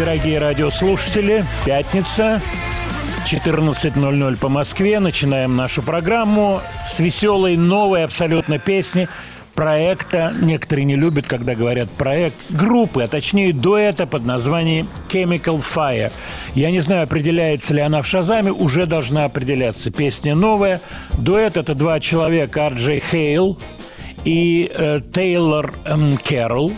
Дорогие радиослушатели. Пятница, 14.00 по Москве. Начинаем нашу программу с веселой, новой абсолютно песни проекта, некоторые не любят, когда говорят проект, группы, а точнее дуэта под названием Chemical Fire. Я не знаю, определяется ли она в Шазаме, уже должна определяться. Песня новая. Дуэт – это два человека, Арджей Хейл и э, Тейлор эм, Кэрролл.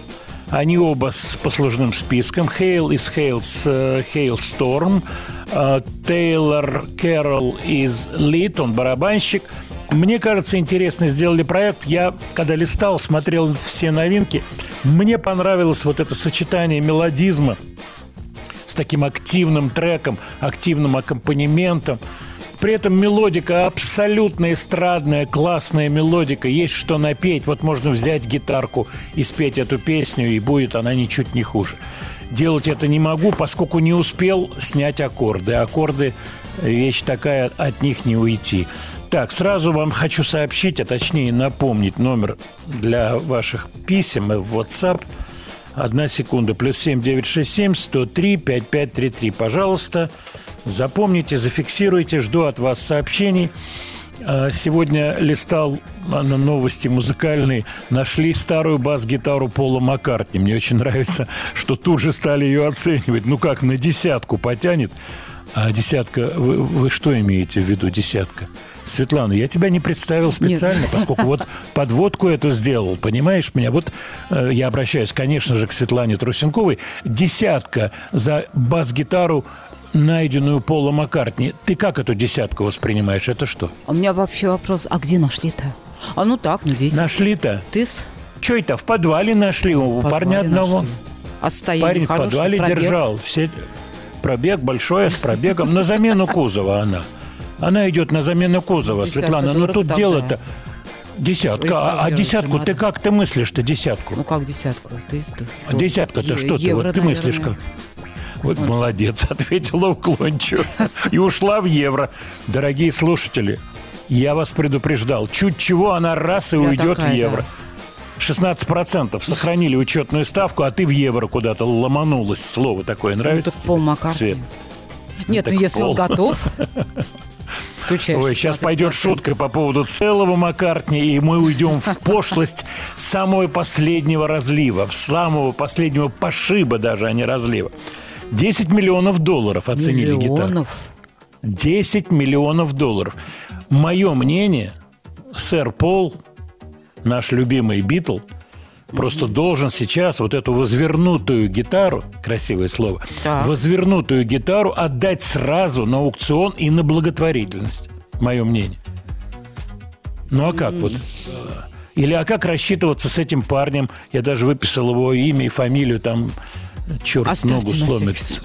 Они оба с послужным списком. Хейл из Hales, Halestorm. Тейлор Кэрролл из Lit, он барабанщик. Мне кажется, интересно сделали проект. Я, когда листал, смотрел все новинки, мне понравилось вот это сочетание мелодизма с таким активным треком, активным аккомпанементом – при этом мелодика абсолютно эстрадная, классная мелодика. Есть что напеть. Вот можно взять гитарку и спеть эту песню, и будет она ничуть не хуже. Делать это не могу, поскольку не успел снять аккорды. Аккорды – вещь такая, от них не уйти. Так, сразу вам хочу сообщить, а точнее напомнить номер для ваших писем в WhatsApp Одна секунда. Плюс семь девять шесть семь сто три пять пять три три. Пожалуйста, запомните, зафиксируйте. Жду от вас сообщений. А, сегодня листал на новости музыкальные, нашли старую бас-гитару Пола Маккартни. Мне очень нравится, что тут же стали ее оценивать. Ну как, на десятку потянет? А десятка, вы, вы что имеете в виду десятка? Светлана, я тебя не представил специально, Нет. поскольку вот подводку эту сделал, понимаешь меня? Вот э, я обращаюсь, конечно же, к Светлане Трусенковой. Десятка за бас-гитару найденную Пола Маккартни. Ты как эту десятку воспринимаешь? Это что? У меня вообще вопрос, а где нашли-то? А ну так, ну здесь. Нашли-то? Ты с... Что это, в подвале нашли у подвале парня одного? Нашли. А Парень в подвале пробег. держал. Все... Пробег большой, с пробегом. На замену кузова она. Она идет на замену кузова. Десятка Светлана, ну тут дело-то... Десятка. А, а десятку ты как ты мыслишь-то десятку? Ну как десятку? Ты, а десятка-то что ты? Вот ты мыслишь как? Вот Очень. молодец, ответила уклончиво. И ушла в евро. Дорогие слушатели, я вас предупреждал. Чуть чего она раз и я уйдет такая, в евро. Да. 16% сохранили учетную ставку, а ты в евро куда-то ломанулась. Слово такое нравится? Ну, так Пол Маккартни. Нет, ну если пол. он готов. Включаешь. Ой, сейчас пойдет шутка по поводу целого Маккартни, и мы уйдем в пошлость самого последнего разлива, самого последнего пошиба даже, а не разлива. 10 миллионов долларов оценили миллионов? гитару. 10 миллионов долларов. Мое мнение, сэр Пол, наш любимый Битл, просто должен сейчас вот эту возвернутую гитару, красивое слово, так. возвернутую гитару отдать сразу на аукцион и на благотворительность. Мое мнение. Ну а как вот? Или а как рассчитываться с этим парнем? Я даже выписал его имя и фамилию там черт Оставьте ногу сломит.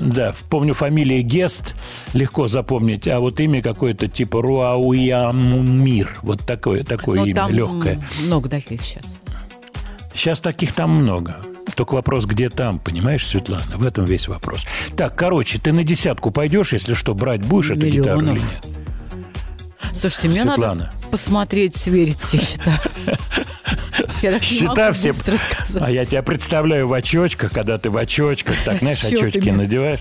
Да, помню фамилия Гест, легко запомнить, а вот имя какое-то типа Руауямумир, вот такое, такое Но ну, имя, легкое. много таких сейчас. Сейчас таких там много. Только вопрос, где там, понимаешь, Светлана? В этом весь вопрос. Так, короче, ты на десятку пойдешь, если что, брать будешь Миллионов. эту гитару или нет? Слушайте, мне Светлана. надо посмотреть, сверить все счета. Я так Счета все... А я тебя представляю в очочках, когда ты в очочках, так, знаешь, очочки надеваешь.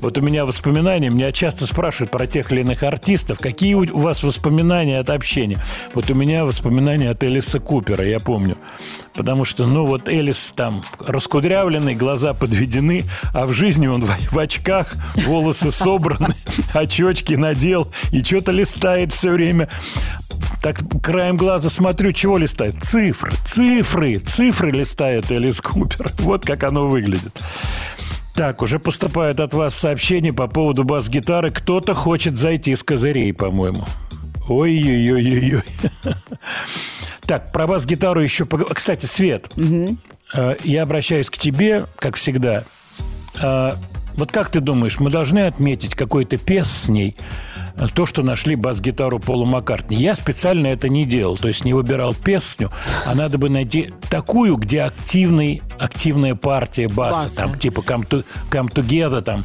Вот у меня воспоминания, меня часто спрашивают про тех или иных артистов, какие у вас воспоминания от общения. Вот у меня воспоминания от Элиса Купера, я помню. Потому что, ну, вот Элис там раскудрявленный, глаза подведены, а в жизни он в, в очках, волосы собраны, очочки надел и что-то листает все время. Так краем глаза смотрю, чего листает? Цифры, цифры, цифры листает Элис Купер. Вот как оно выглядит. Так, уже поступает от вас сообщение по поводу бас-гитары. Кто-то хочет зайти с козырей, по-моему. Ой-ой-ой-ой-ой. Так, про бас-гитару еще... Кстати, Свет, угу. я обращаюсь к тебе, как всегда. Э, вот как ты думаешь, мы должны отметить какой-то пес с ней – то, что нашли бас-гитару Пола Маккартни. Я специально это не делал, то есть не выбирал песню, а надо бы найти такую, где активный, активная партия баса, Баса. там типа come, to, come Together, там,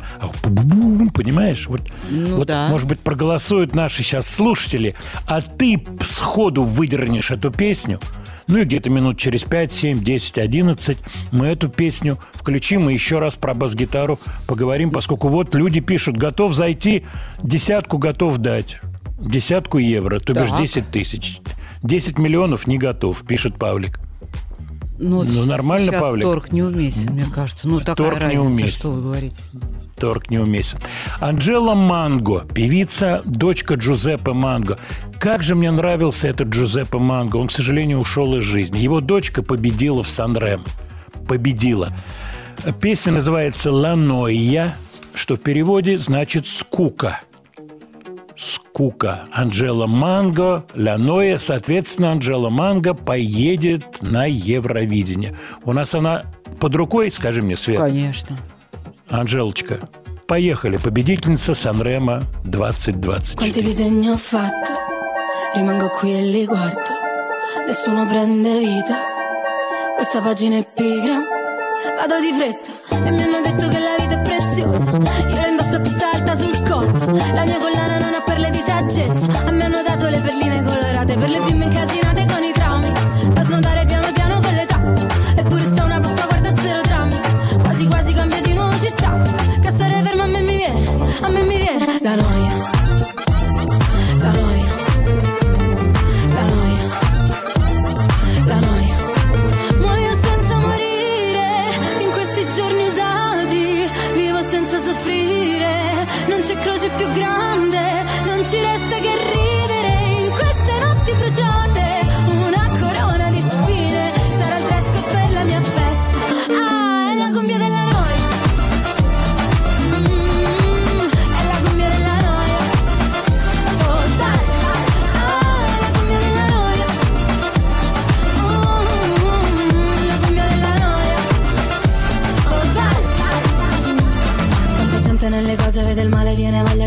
понимаешь? Вот, ну, вот да. может быть, проголосуют наши сейчас слушатели, а ты сходу выдернешь эту песню – ну и где-то минут через 5, 7, 10, 11 мы эту песню включим и еще раз про бас-гитару поговорим, поскольку вот люди пишут, готов зайти, десятку готов дать. Десятку евро, то бишь 10 тысяч. 10 миллионов не готов, пишет Павлик. Ну, ну нормально, Павлик. торг неуместен, мне кажется. Ну, такая торг разница, неуместен. что вы говорите торг неуместен. Анджела Манго, певица, дочка Джузеппе Манго. Как же мне нравился этот Джузеппе Манго. Он, к сожалению, ушел из жизни. Его дочка победила в Сан-Рем. Победила. Песня называется «Ланоя», что в переводе значит «скука». Скука. Анджела Манго, Ланоя. Соответственно, Анджела Манго поедет на Евровидение. У нас она под рукой, скажи мне, Свет? Конечно. Анжелочка, поехали, победительница Санрема 2020. Quanti disegni ho fatto, rimango qui e li guardo, nessuno prende vita, questa pagina è pigra, vado di fretta e mi hanno detto che la vita è preziosa, io la indosso a testa alta sul collo, la mia collana non ha perle di saggezza, a me hanno dato le perline colorate per le bimbe incasinate con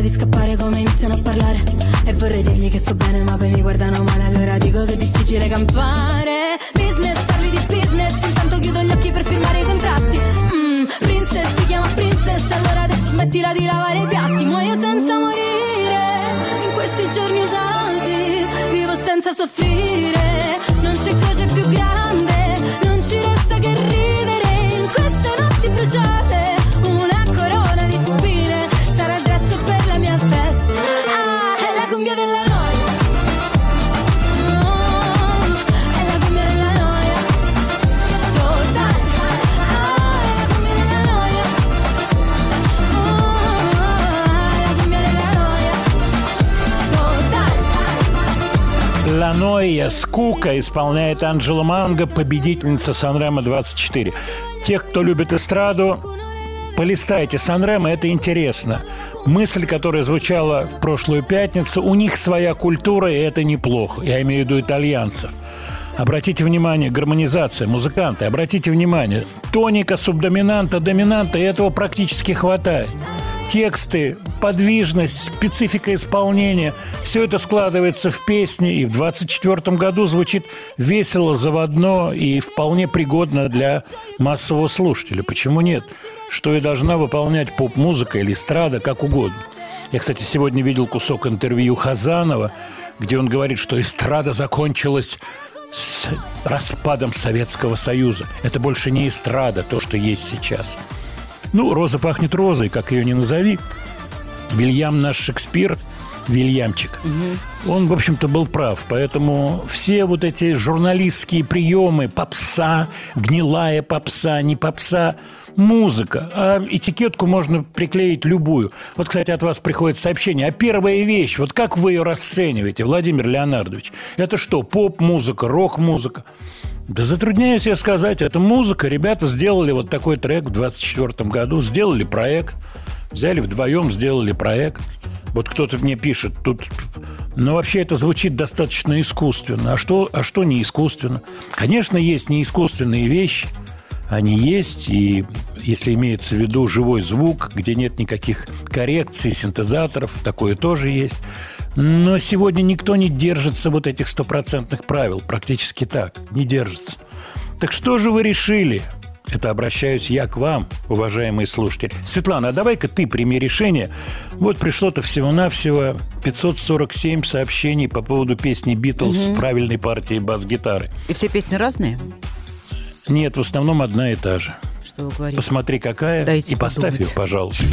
Di scappare come iniziano a parlare. E vorrei dirgli che sto bene ma poi mi guardano male. Allora dico che è difficile campare. Business, parli di business. Intanto chiudo gli occhi per firmare i contratti. Mm, Princess, ti chiama princess. Allora adesso smettila di lavare i piatti. Muoio senza morire. In questi giorni usati Vivo senza soffrire. Non c'è croce più grande. Non ci resta che ridere. In queste notti bruciate Паранойя, скука исполняет Анджела Манго, победительница Санрема 24. Тех, кто любит эстраду, полистайте Санрема, это интересно. Мысль, которая звучала в прошлую пятницу, у них своя культура, и это неплохо. Я имею в виду итальянцев. Обратите внимание, гармонизация, музыканты, обратите внимание, тоника, субдоминанта, доминанта, и этого практически хватает тексты, подвижность, специфика исполнения. Все это складывается в песни, и в 24 году звучит весело, заводно и вполне пригодно для массового слушателя. Почему нет? Что и должна выполнять поп-музыка или эстрада, как угодно. Я, кстати, сегодня видел кусок интервью Хазанова, где он говорит, что эстрада закончилась с распадом Советского Союза. Это больше не эстрада, то, что есть сейчас – ну, роза пахнет розой, как ее ни назови. Вильям наш Шекспир, Вильямчик, угу. он, в общем-то, был прав. Поэтому все вот эти журналистские приемы, попса, гнилая попса, не попса, музыка. А этикетку можно приклеить любую. Вот, кстати, от вас приходит сообщение. А первая вещь, вот как вы ее расцениваете, Владимир Леонардович? Это что, поп-музыка, рок-музыка? Да затрудняюсь я сказать, это музыка. Ребята сделали вот такой трек в 24 году, сделали проект, взяли вдвоем, сделали проект. Вот кто-то мне пишет, тут, ну вообще это звучит достаточно искусственно. А что, а что не искусственно? Конечно, есть неискусственные вещи, они есть, и если имеется в виду живой звук, где нет никаких коррекций, синтезаторов, такое тоже есть. Но сегодня никто не держится вот этих стопроцентных правил. Практически так. Не держится. Так что же вы решили? Это обращаюсь я к вам, уважаемые слушатели. Светлана, а давай-ка ты прими решение. Вот пришло-то всего-навсего 547 сообщений по поводу песни «Битлз» угу. правильной партии бас-гитары. И все песни разные? Нет, в основном одна и та же. Что вы говорите? Посмотри, какая, Дайте и поставь подумать. ее, пожалуйста.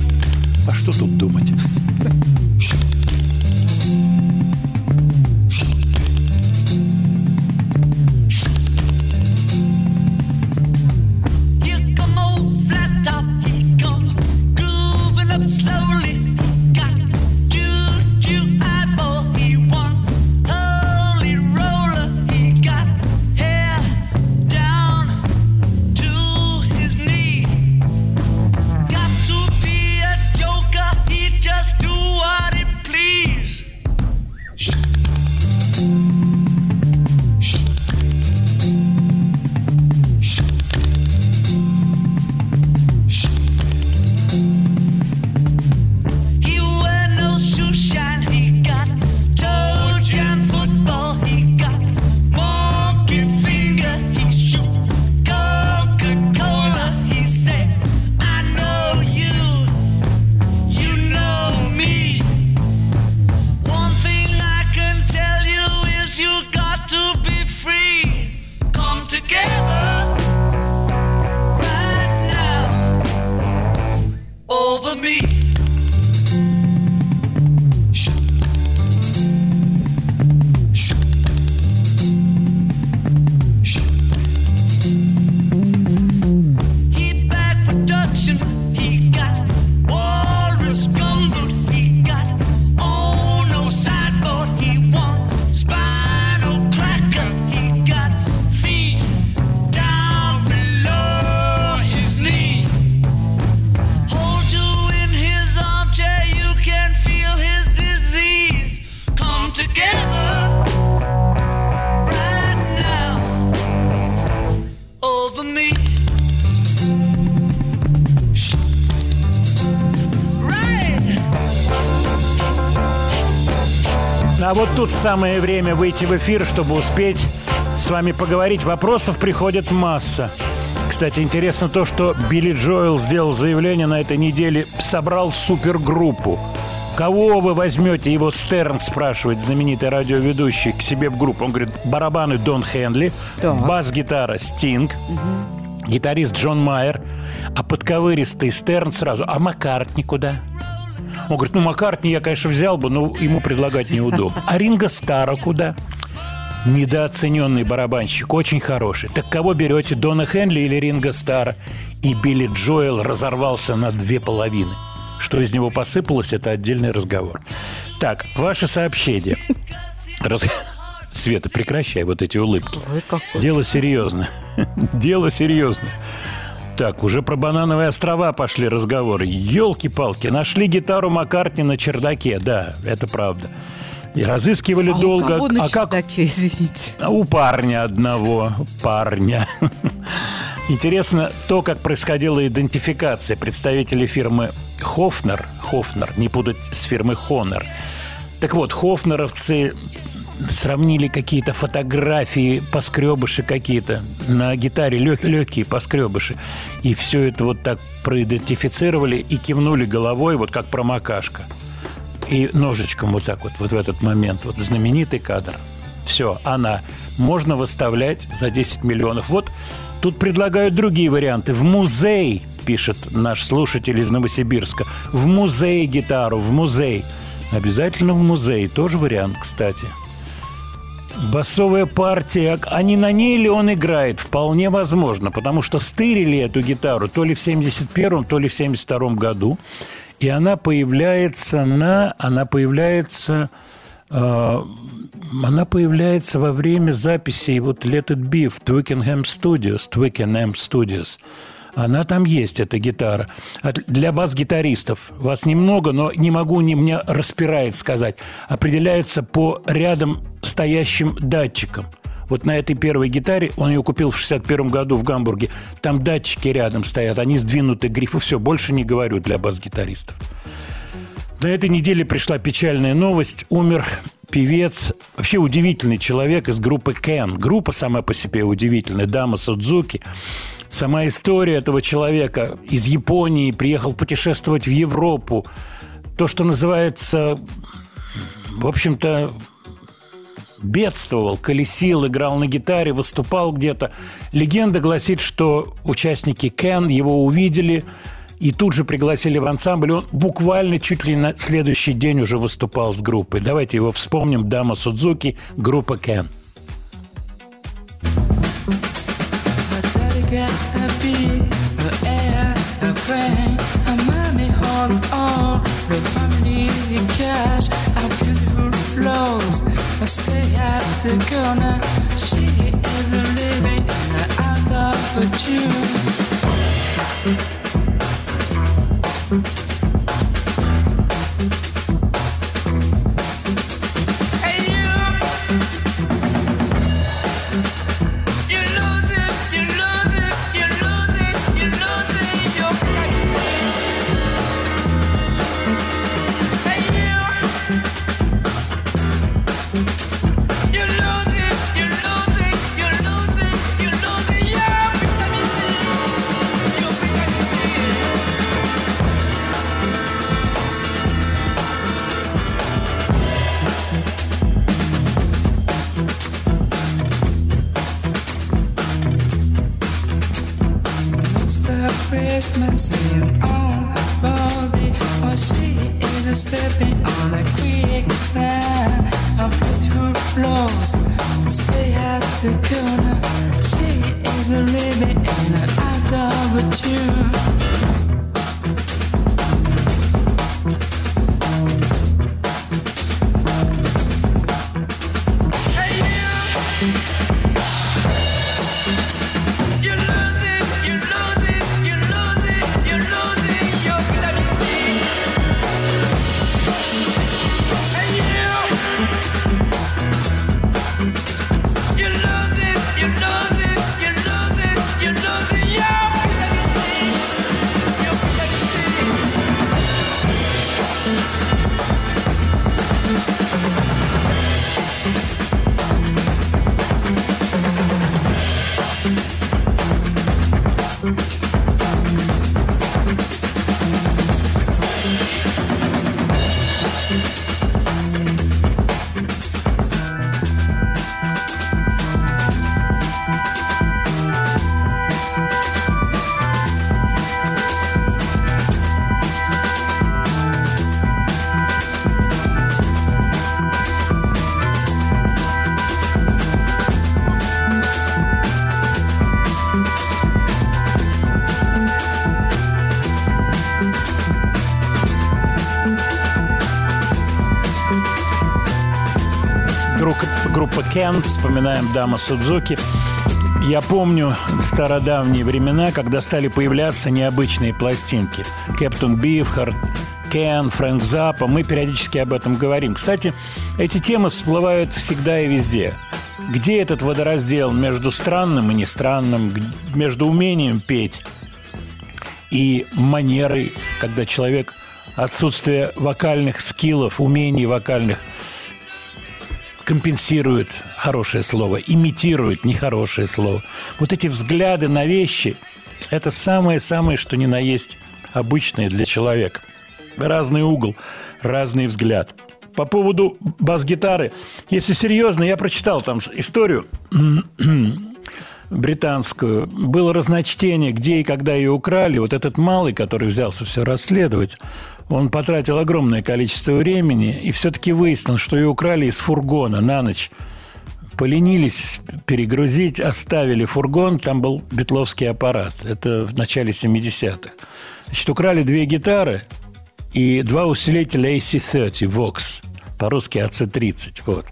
А что тут думать? Самое время выйти в эфир, чтобы успеть с вами поговорить. Вопросов приходит масса. Кстати, интересно то, что Билли Джоэл сделал заявление на этой неделе, собрал супергруппу. Кого вы возьмете? Его Стерн спрашивает, знаменитый радиоведущий, к себе в группу. Он говорит, барабаны Дон Хенли, бас-гитара Стинг, угу. гитарист Джон Майер, а подковыристый Стерн сразу. А Маккартни куда? Он говорит, ну, Маккартни я, конечно, взял бы, но ему предлагать неудобно. А Ринга Стара куда? Недооцененный барабанщик, очень хороший. Так кого берете, Дона Хенли или Ринга Стара? И Билли Джоэл разорвался на две половины. Что из него посыпалось, это отдельный разговор. Так, ваше сообщение. Раз... Света, прекращай вот эти улыбки. Дело серьезно. Дело серьезно. Так, уже про банановые острова пошли разговоры. Елки-палки, нашли гитару Маккартни на чердаке. Да, это правда. И разыскивали а долго. У кого на а чердаке, как? извините? У парня одного. Парня. Интересно то, как происходила идентификация представителей фирмы Хофнер. Хофнер, не путать с фирмой Хонор. Так вот, хофнеровцы сравнили какие-то фотографии, поскребыши какие-то на гитаре, лег, легкие поскребыши. И все это вот так проидентифицировали и кивнули головой, вот как промокашка. И ножичком вот так вот, вот в этот момент. Вот знаменитый кадр. Все, она. Можно выставлять за 10 миллионов. Вот тут предлагают другие варианты. В музей, пишет наш слушатель из Новосибирска. В музей гитару, в музей. Обязательно в музей. Тоже вариант, кстати. Басовая партия, а не на ней ли он играет? Вполне возможно, потому что стырили эту гитару то ли в 71-м, то ли в 72-м году. И она появляется на... Она появляется... Э, она появляется во время записи вот Let It Be в Twickenham Studios, Twickenham Studios – она там есть, эта гитара. Для бас-гитаристов вас немного, но не могу, не мне распирает сказать. Определяется по рядом стоящим датчикам. Вот на этой первой гитаре, он ее купил в 61 году в Гамбурге, там датчики рядом стоят, они сдвинуты грифы, все, больше не говорю для бас-гитаристов. На этой неделе пришла печальная новость. Умер певец, вообще удивительный человек из группы Кен. Группа сама по себе удивительная, Дама Судзуки. Сама история этого человека из Японии приехал путешествовать в Европу. То, что называется, в общем-то, бедствовал, колесил, играл на гитаре, выступал где-то. Легенда гласит, что участники Кен его увидели и тут же пригласили в ансамбль. Он буквально чуть ли на следующий день уже выступал с группой. Давайте его вспомним. Дама Судзуки, группа Кен. get the family cash, a beautiful clothes. I stay at the corner. She is living Christmas in all body or she is stepping on a quicksand on beautiful floors stay at the corner. She is a living in an out tune Кен, вспоминаем Дама Судзуки. Я помню стародавние времена, когда стали появляться необычные пластинки. Кэптон Бифхард, Кен, Фрэнк Запа. Мы периодически об этом говорим. Кстати, эти темы всплывают всегда и везде. Где этот водораздел между странным и нестранным, между умением петь и манерой, когда человек отсутствие вокальных скиллов, умений вокальных – компенсирует хорошее слово, имитирует нехорошее слово. Вот эти взгляды на вещи – это самое-самое, что ни на есть обычное для человека. Разный угол, разный взгляд. По поводу бас-гитары, если серьезно, я прочитал там историю британскую. Было разночтение, где и когда ее украли. Вот этот малый, который взялся все расследовать, он потратил огромное количество времени и все-таки выяснил, что ее украли из фургона на ночь. Поленились перегрузить, оставили фургон, там был битловский аппарат. Это в начале 70-х. Значит, украли две гитары и два усилителя AC-30 Vox, по-русски AC-30. Вот.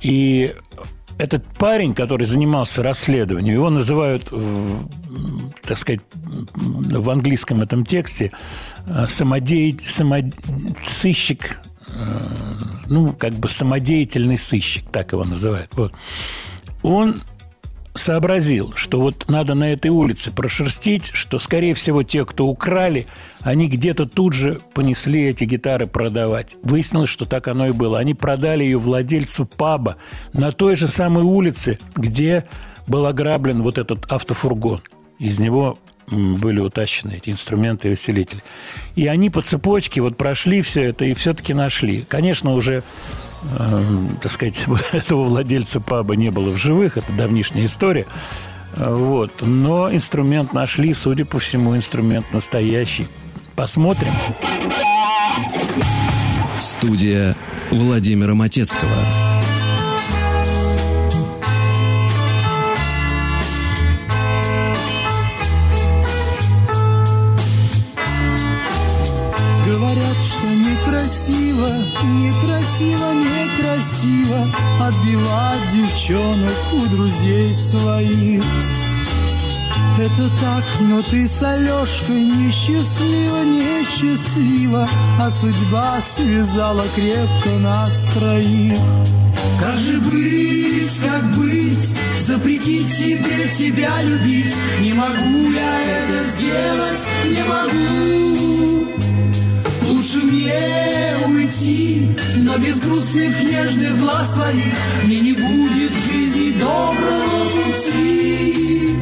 И этот парень, который занимался расследованием, его называют, так сказать, в английском этом тексте Э, самодей... само... сыщик, э, ну, как бы самодеятельный сыщик, так его называют. Вот. Он сообразил, что вот надо на этой улице прошерстить, что, скорее всего, те, кто украли, они где-то тут же понесли эти гитары продавать. Выяснилось, что так оно и было. Они продали ее владельцу паба на той же самой улице, где был ограблен вот этот автофургон. Из него были утащены эти инструменты и усилители. И они по цепочке вот прошли все это и все-таки нашли. Конечно, уже э, так сказать, этого владельца паба не было в живых, это давнишняя история. Вот. Но инструмент нашли, судя по всему, инструмент настоящий. Посмотрим. Студия Владимира Матецкого. Некрасиво, некрасиво, некрасиво Отбивать девчонок у друзей своих это так, но ты с Алешкой несчастлива, несчастлива, А судьба связала крепко нас троих. Как же быть, как быть, запретить себе тебя любить? Не могу я это сделать, не могу. Лучше мне уйти, но без грустных нежных глаз твоих Мне не будет в жизни доброго пути.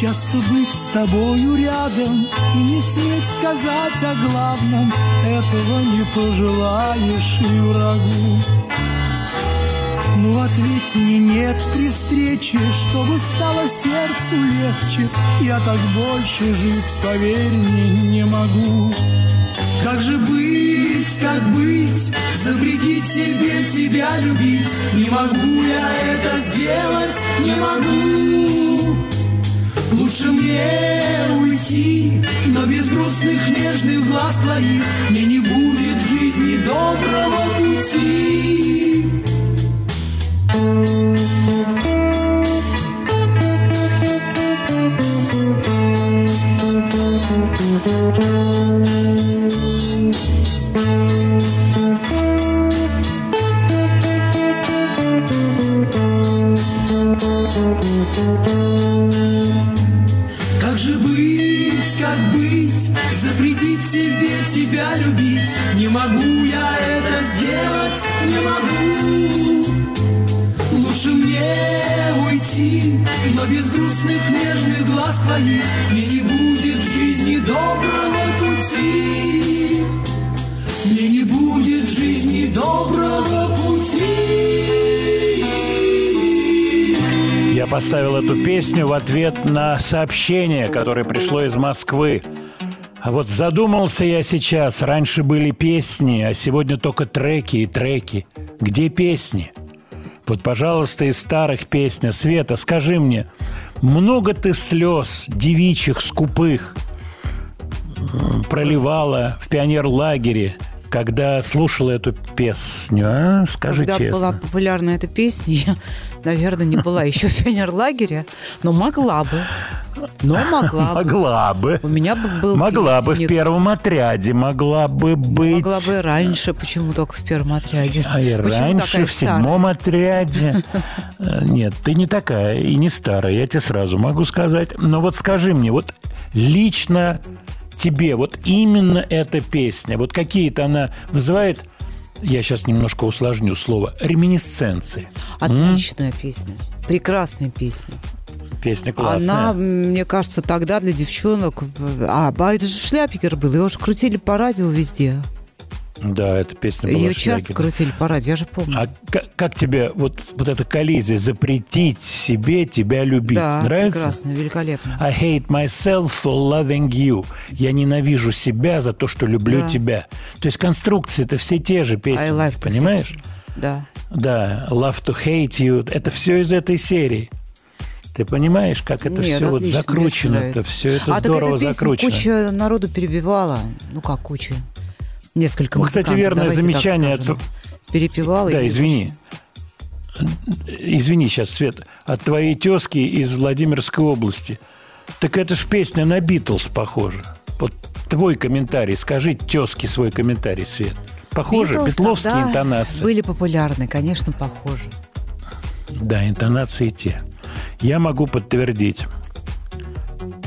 Часто быть с тобою рядом И не сметь сказать о главном Этого не пожелаешь и врагу ну ответь мне нет при встрече, чтобы стало сердцу легче. Я так больше жить, поверь мне, не могу. Как же быть, как быть, запретить себе тебя любить? Не могу я это сделать, не могу. Лучше мне уйти, но без грустных нежных глаз твоих Мне не будет в жизни доброго пути. Как же быть, как быть, запретить себе тебя любить? Не могу я это сделать, не могу. Лучше мне уйти, но без грустных нежных глаз твоих Мне не будет доброго пути. Мне не будет жизни доброго пути. Я поставил эту песню в ответ на сообщение, которое пришло из Москвы. А вот задумался я сейчас. Раньше были песни, а сегодня только треки и треки. Где песни? Вот, пожалуйста, из старых песня. Света, скажи мне, много ты слез девичьих, скупых проливала в пионерлагере, когда слушала эту песню, а? Скажи когда честно. Когда была популярна эта песня, я, наверное, не была еще в пионерлагере, но могла бы. Но могла бы. Могла бы. У меня бы был Могла бы в первом отряде, могла бы быть. Могла бы раньше, почему только в первом отряде? А и раньше, в седьмом отряде. Э, нет, ты не такая и не старая, я тебе сразу могу сказать. Но вот скажи мне, вот лично тебе вот именно эта песня, вот какие-то она вызывает я сейчас немножко усложню слово, реминисценции. Отличная М? песня. Прекрасная песня. Песня классная. Она, мне кажется, тогда для девчонок... А, а это же шляпикер был, его же крутили по радио везде. Да, эта песня была Ее часто крутили по радио, я же помню. А как, как тебе вот, вот эта коллизия запретить себе тебя любить? Да, Нравится? прекрасно, великолепно. I hate myself for loving you. Я ненавижу себя за то, что люблю да. тебя. То есть конструкции это все те же песни. I love понимаешь? Да. Да, love to hate you. Это все из этой серии. Ты понимаешь, как это Нет, все вот закручено, это все это а здорово так закручено. Куча народу перебивала, ну как куча, несколько. Ну, кстати, верное замечание. От... Перепевала. Да, извини. Извини сейчас, Свет, от твоей тезки из Владимирской области. Так это ж песня на Битлз похожа. Вот твой комментарий, скажи тезке свой комментарий, Свет. Похоже, Beatles битловские интонации. Были популярны, конечно, похожи. Да, интонации те. Я могу подтвердить.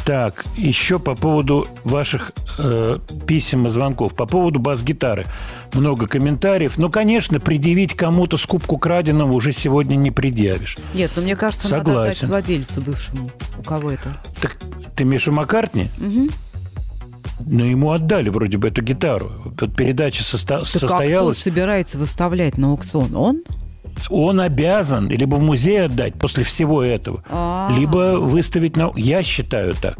Так, еще по поводу ваших э, писем и звонков. По поводу бас-гитары. Много комментариев. Ну, конечно, предъявить кому-то скупку краденого уже сегодня не предъявишь. Нет, но ну, мне кажется, Согласен. надо отдать владельцу бывшему. У кого это? Так ты Миша Маккартни? Угу. Но ему отдали вроде бы эту гитару. Передача состо... так состоялась. А кто собирается выставлять на аукцион? Он? Он обязан либо в музей отдать после всего этого, А-а-а. либо выставить на... Я считаю так.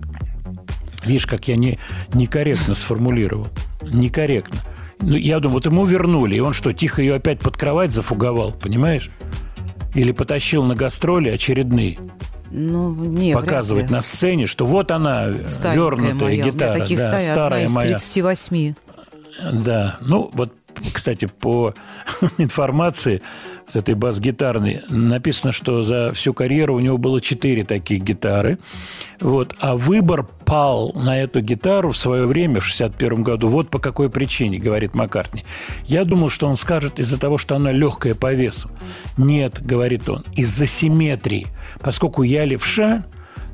Видишь, как я не, некорректно сформулировал. Некорректно. Ну, я думаю, вот ему вернули, и он что, тихо ее опять под кровать зафуговал, понимаешь? Или потащил на гастроли очередные. Ну, не, показывать на сцене, что вот она, Старенькая вернутая моя. гитара. У меня таких да, старая одна из 38. Да, ну вот, кстати, по информации с этой бас-гитарной, написано, что за всю карьеру у него было четыре таких гитары. Вот. А выбор пал на эту гитару в свое время, в 61 году. Вот по какой причине, говорит Маккартни. Я думал, что он скажет из-за того, что она легкая по весу. Нет, говорит он, из-за симметрии. Поскольку я левша,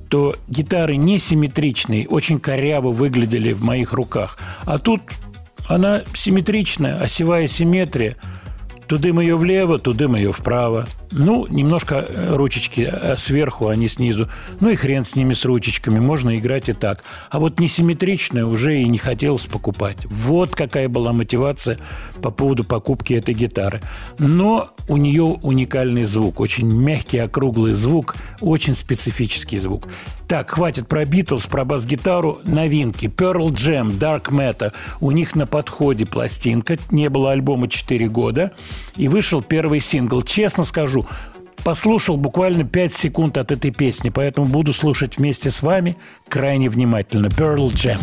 то гитары несимметричные, очень коряво выглядели в моих руках. А тут она симметричная, осевая симметрия – Тудым ее влево, тудым ее вправо. Ну, немножко э, ручечки э, сверху, а не снизу. Ну и хрен с ними, с ручечками. Можно играть и так. А вот несимметричное уже и не хотелось покупать. Вот какая была мотивация по поводу покупки этой гитары. Но у нее уникальный звук. Очень мягкий, округлый звук. Очень специфический звук. Так, хватит про Битлз, про бас-гитару. Новинки. Pearl Jam, Dark Matter. У них на подходе пластинка. Не было альбома 4 года. И вышел первый сингл. Честно скажу, послушал буквально 5 секунд от этой песни, поэтому буду слушать вместе с вами крайне внимательно. Pearl Jam.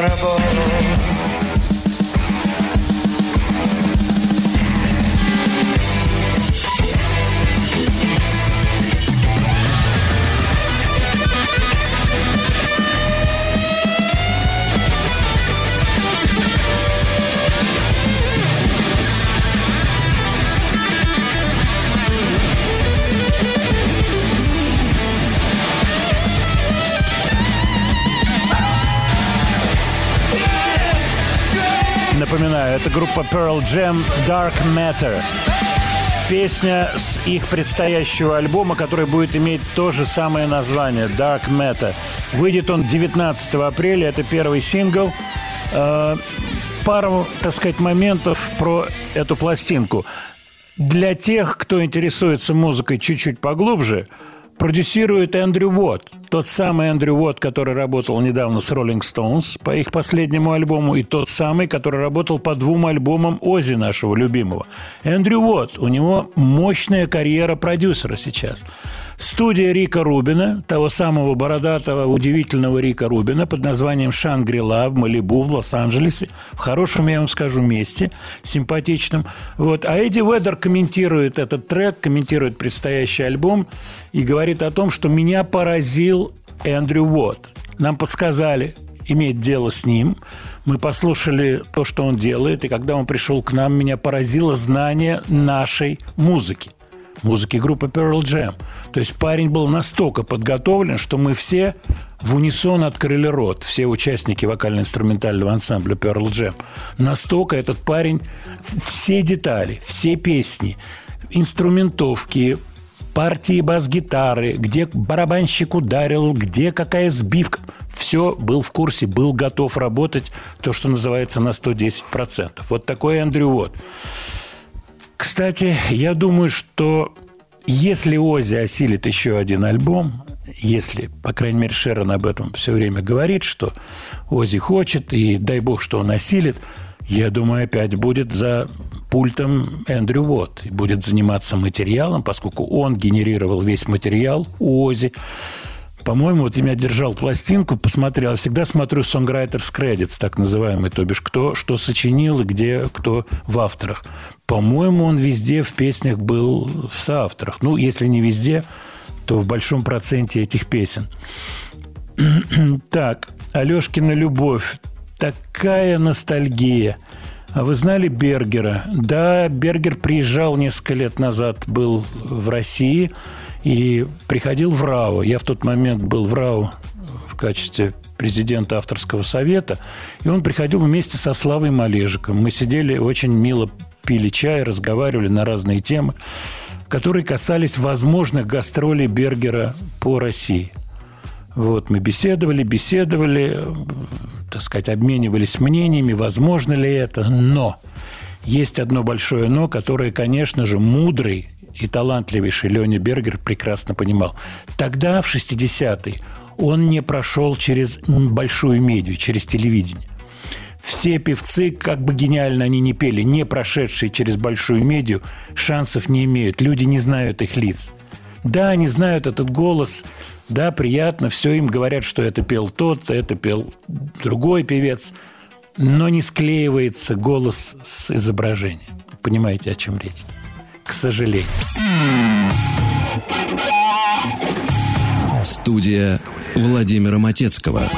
accountable это группа Pearl Jam Dark Matter. Песня с их предстоящего альбома, который будет иметь то же самое название Dark Matter. Выйдет он 19 апреля, это первый сингл. Э, пару, так сказать, моментов про эту пластинку. Для тех, кто интересуется музыкой чуть-чуть поглубже, продюсирует Эндрю Уотт – тот самый Эндрю Уотт, который работал недавно с Rolling Stones по их последнему альбому, и тот самый, который работал по двум альбомам Ози нашего любимого. Эндрю Уотт, у него мощная карьера продюсера сейчас. Студия Рика Рубина, того самого бородатого, удивительного Рика Рубина под названием «Шангрила» в Малибу, в Лос-Анджелесе, в хорошем, я вам скажу, месте, симпатичном. Вот. А Эдди Ведер комментирует этот трек, комментирует предстоящий альбом и говорит о том, что меня поразил Эндрю Уотт. Нам подсказали иметь дело с ним. Мы послушали то, что он делает, и когда он пришел к нам, меня поразило знание нашей музыки музыки группы Pearl Jam. То есть парень был настолько подготовлен, что мы все в унисон открыли рот, все участники вокально-инструментального ансамбля Pearl Jam. Настолько этот парень, все детали, все песни, инструментовки, партии бас-гитары, где барабанщик ударил, где какая сбивка. Все был в курсе, был готов работать, то, что называется, на 110%. Вот такой Андрю Вот. Кстати, я думаю, что если Ози осилит еще один альбом, если, по крайней мере, Шерон об этом все время говорит, что Ози хочет, и дай бог, что он осилит, я думаю, опять будет за пультом Эндрю Вот и будет заниматься материалом, поскольку он генерировал весь материал у Ози. По-моему, вот я меня держал пластинку, посмотрел. Я всегда смотрю Songwriters Credits, так называемый, то бишь кто что сочинил и где кто в авторах. По-моему, он везде в песнях был в соавторах. Ну, если не везде, то в большом проценте этих песен. так, Алешкина любовь. Такая ностальгия – а вы знали Бергера? Да, Бергер приезжал несколько лет назад, был в России и приходил в РАО. Я в тот момент был в РАО в качестве президента авторского совета, и он приходил вместе со Славой Малежиком. Мы сидели очень мило, пили чай, разговаривали на разные темы, которые касались возможных гастролей Бергера по России. Вот, мы беседовали, беседовали, так сказать, обменивались мнениями, возможно ли это, но есть одно большое но, которое, конечно же, мудрый и талантливейший Леня Бергер прекрасно понимал. Тогда, в 60-е, он не прошел через большую медиа, через телевидение. Все певцы, как бы гениально они не пели, не прошедшие через большую медиа, шансов не имеют. Люди не знают их лиц. Да, они знают этот голос, да, приятно, все им говорят, что это пел тот, это пел другой певец, но не склеивается голос с изображением. Понимаете, о чем речь? К сожалению. Студия Владимира Матецкого.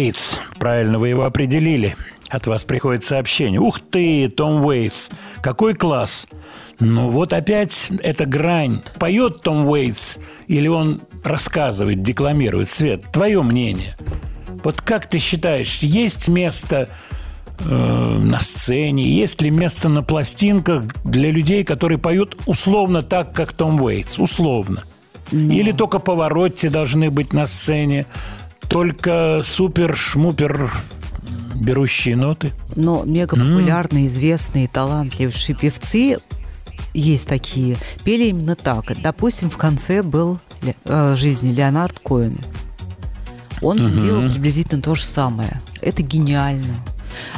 Уэйтс. Правильно вы его определили. От вас приходит сообщение. Ух ты, Том Уэйтс. Какой класс. Ну вот опять эта грань. Поет Том Уэйтс или он рассказывает, декламирует? Свет, твое мнение. Вот как ты считаешь, есть место э, на сцене, есть ли место на пластинках для людей, которые поют условно так, как Том Уэйтс? Условно. Или только Поворотти должны быть на сцене, только супер-шмупер берущие ноты. Но мега популярные, известные, талантливые певцы есть такие, пели именно так. Допустим, в конце был э, жизни Леонард Коэн. Он делал приблизительно то же самое. Это гениально.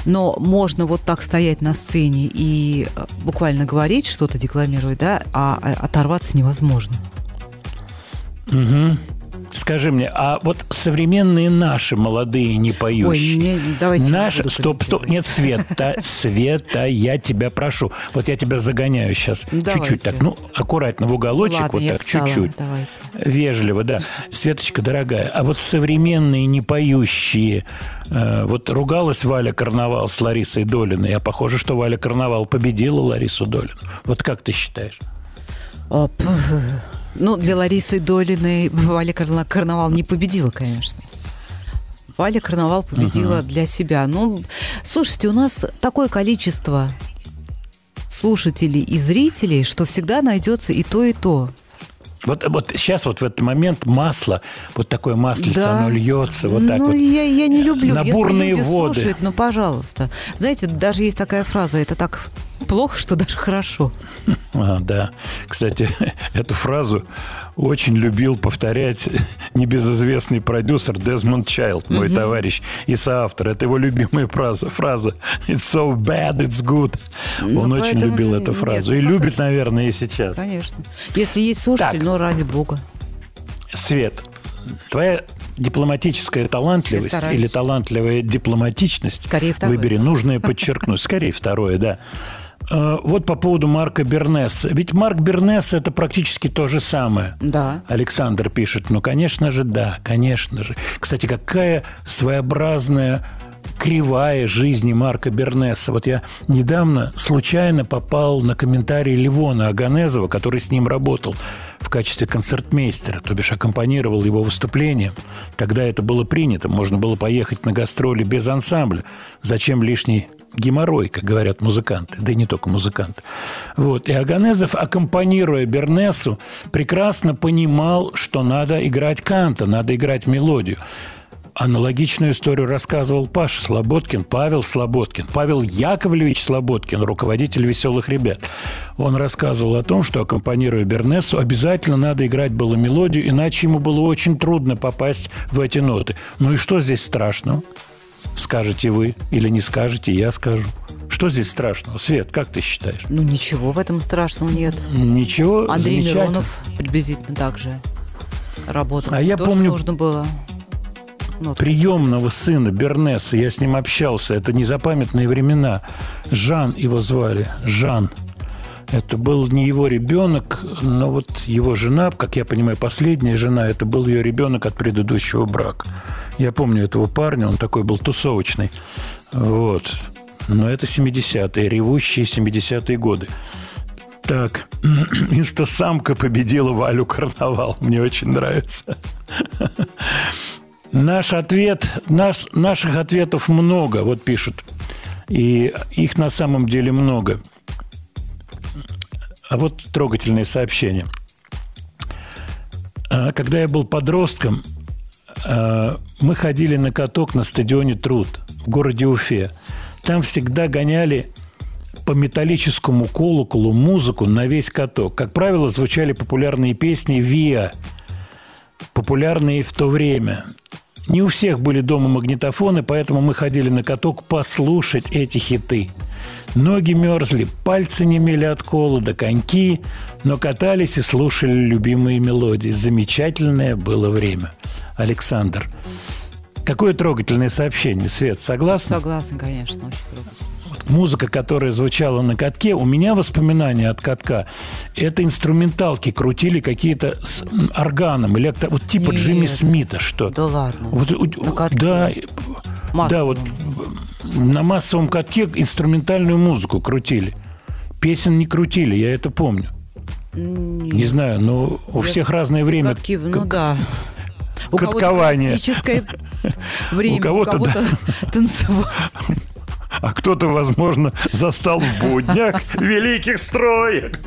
Но можно вот так стоять на сцене и э, буквально говорить что-то, декламировать, да, а а оторваться невозможно. Скажи мне, а вот современные наши молодые не поющие? Ой, не- давайте Наши, стоп, стоп, нет, Света, Света, я тебя прошу. Вот я тебя загоняю сейчас чуть-чуть так, ну, аккуратно в уголочек, Ладно, вот так, чуть-чуть. Вежливо, да. Светочка, дорогая, а вот современные не поющие, э, вот ругалась Валя Карнавал с Ларисой Долиной, а похоже, что Валя Карнавал победила Ларису Долину. Вот как ты считаешь? Ну, для Ларисы Долиной Валя Карна- Карнавал не победила, конечно. Валя Карнавал победила для себя. Ну, слушайте, у нас такое количество слушателей и зрителей, что всегда найдется и то, и то. Вот, вот сейчас вот в этот момент масло, вот такое маслице, Да. оно льется вот так ну, вот. я, я не люблю. На Если бурные люди воды. слушают, ну, пожалуйста. Знаете, даже есть такая фраза, это так плохо, что даже хорошо. А, да. Кстати, эту фразу очень любил повторять небезызвестный продюсер Дезмонд Чайлд, мой товарищ и соавтор. Это его любимая фраза. фраза «It's so bad, it's good». Ну, Он очень любил нет, эту фразу. ну, и как любит, это? наверное, и сейчас. Конечно. Если есть слушатель, Так. ну, ради бога. Свет, твоя дипломатическая талантливость или талантливая дипломатичность, Скорее второе. выбери, нужное подчеркнуть. Скорее второе, да. Э, Вот по поводу Марка Бернеса. Ведь Марк Бернес – это практически то же самое. Да. Александр пишет, ну, конечно же, да, конечно же. Кстати, какая своеобразная кривая жизни Марка Бернеса. Вот я недавно случайно попал на комментарий Ливона Аганезова, который с ним работал в качестве концертмейстера, то бишь аккомпанировал его выступлениям. Тогда это было принято, можно было поехать на гастроли без ансамбля. Зачем лишний геморрой, как говорят музыканты, да и не только музыканты. Вот. И Аганезов, аккомпанируя Бернесу, прекрасно понимал, что надо играть канта, надо играть мелодию. Аналогичную историю рассказывал Паша Слободкин, Павел Слободкин, Павел Яковлевич Слободкин, руководитель «Веселых ребят». Он рассказывал о том, что, аккомпанируя Бернесу, обязательно надо играть было мелодию, иначе ему было очень трудно попасть в эти ноты. Ну и что здесь страшного? Скажете вы или не скажете, я скажу. Что здесь страшного? Свет, как ты считаешь? Ну, ничего в этом страшного нет. Ничего, Андрей. Миронов приблизительно так же работал. А я Тоже помню- нужно было. Ну, приемного сына Бернеса, я с ним общался, это незапамятные времена. Жан его звали, Жан. Это был не его ребенок, но вот его жена, как я понимаю, последняя жена, это был ее ребенок от предыдущего брака. Я помню этого парня, он такой был тусовочный. Вот. Но это 70-е, ревущие 70-е годы. Так, инстасамка победила Валю Карнавал. Мне очень нравится. Наш ответ, наш, наших ответов много, вот пишут. И их на самом деле много. А вот трогательное сообщение. А, Когда я был подростком, мы ходили на каток на стадионе Труд в городе Уфе. Там всегда гоняли по металлическому колоколу музыку на весь каток. Как правило, звучали популярные песни «Виа», популярные в то время. Не у всех были дома магнитофоны, поэтому мы ходили на каток послушать эти хиты. Ноги мерзли, пальцы не мели от холода, коньки, но катались и слушали любимые мелодии. Замечательное было время. Александр. Какое трогательное сообщение, Свет, согласна? Согласна, конечно, очень трогательно музыка, которая звучала на катке, у меня воспоминания от катка, это инструменталки крутили какие-то с органом, электро... вот типа Нет, Джимми Смита что. Да ладно. Вот, на катке. Да, Массовым. да, вот на массовом катке инструментальную музыку крутили. Песен не крутили, я это помню. Нет. Не знаю, но у я всех разное время. Катки, ну да. У каткование. время, у кого-то, у кого-то да. танцевать а кто-то, возможно, застал в буднях великих строек.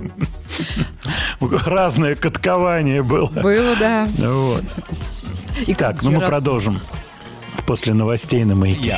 Разное каткование было. Было, да. Вот. И так, ну мы раз... продолжим после новостей на маяке.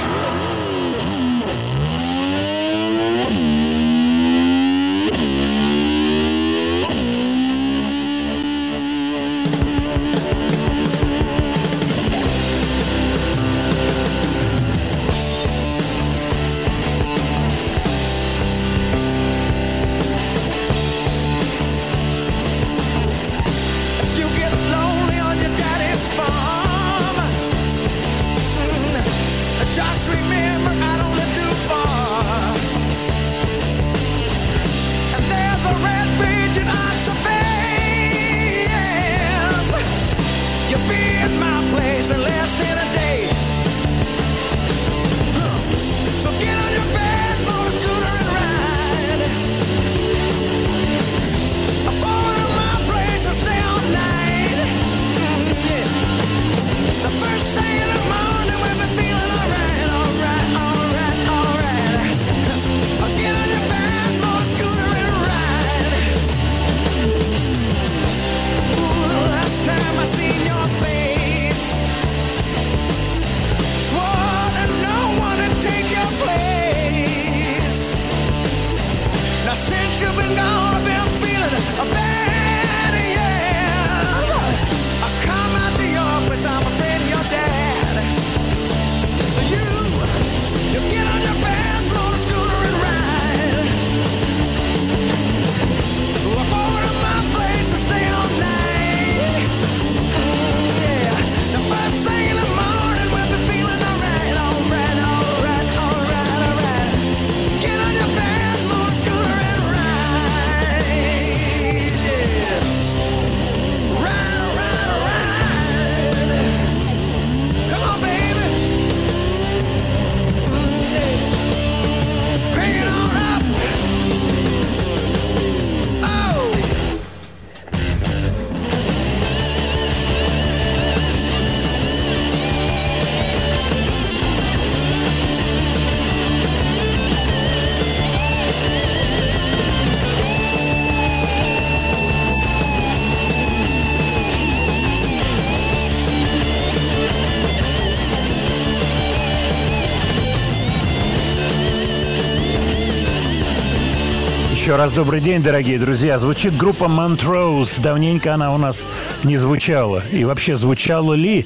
Еще раз добрый день, дорогие друзья. Звучит группа Montrose. Давненько она у нас не звучала. И вообще, звучала ли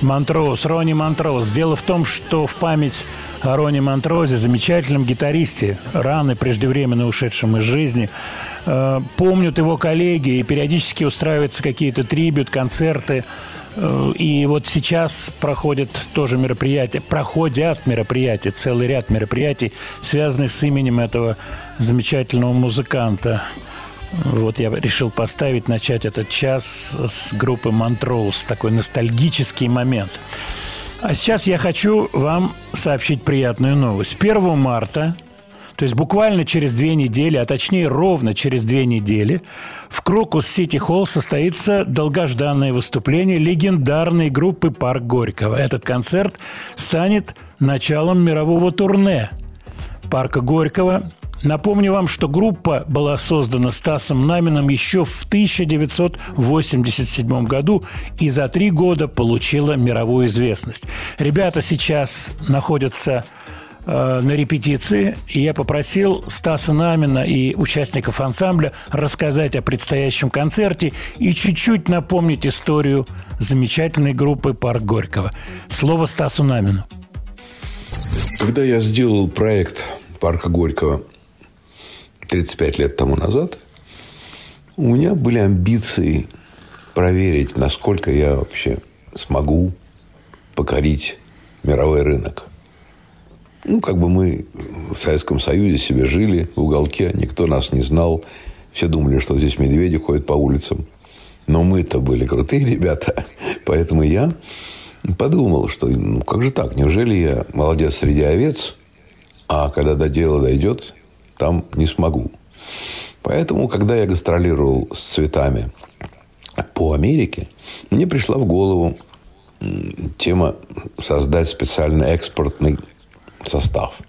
Монтроуз, Ронни Монтроуз? Дело в том, что в память о Ронни Монтрозе, замечательном гитаристе, рано преждевременно ушедшем из жизни, э, помнят его коллеги, и периодически устраиваются какие-то трибют, концерты и вот сейчас проходят тоже мероприятия, проходят мероприятия, целый ряд мероприятий, связанных с именем этого замечательного музыканта. Вот я решил поставить, начать этот час с группы Монтроуз, такой ностальгический момент. А сейчас я хочу вам сообщить приятную новость. 1 марта То есть буквально через две недели, а точнее ровно через две недели, в Крокус Сити Холл состоится долгожданное выступление легендарной группы «Парк Горького». Этот концерт станет началом мирового турне парка Горького. Напомню вам, что группа была создана Стасом Намином еще в 1987 году и за три года получила мировую известность. Ребята сейчас находятся э, на репетиции, и я попросил Стаса Намина и участников ансамбля рассказать о предстоящем концерте и чуть-чуть напомнить историю замечательной группы «Парк Горького». Слово Стасу Намину. Когда я сделал проект парка Горького 35 лет тому назад, у меня были амбиции проверить, насколько я вообще смогу покорить мировой рынок. Ну, как бы мы в Советском Союзе себе жили в уголке, никто нас не знал. Все думали, что здесь медведи ходят по улицам. Но мы-то были крутые ребята. Поэтому я подумал, что ну, как же так, неужели я молодец среди овец, а когда до дела дойдет, там не смогу. Поэтому, когда я гастролировал с цветами по Америке, мне пришла в голову тема создать специальный экспортный состав.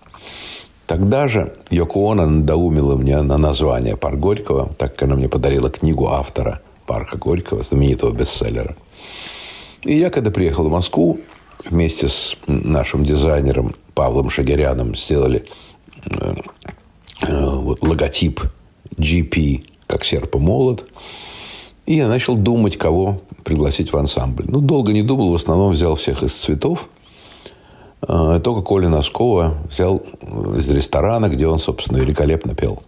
Тогда же Йоко Оно надоумила мне на название «Парк Горького», так как она мне подарила книгу автора «Парка Горького», знаменитого бестселлера. И я, когда приехал в Москву, вместе с нашим дизайнером Павлом Шагеряном сделали э, э, вот, логотип GP, как серп и молот. И я начал думать, кого пригласить в ансамбль. Ну, долго не думал, в основном взял всех из цветов. Э, только Коля Носкова взял из ресторана, где он, собственно, великолепно пел.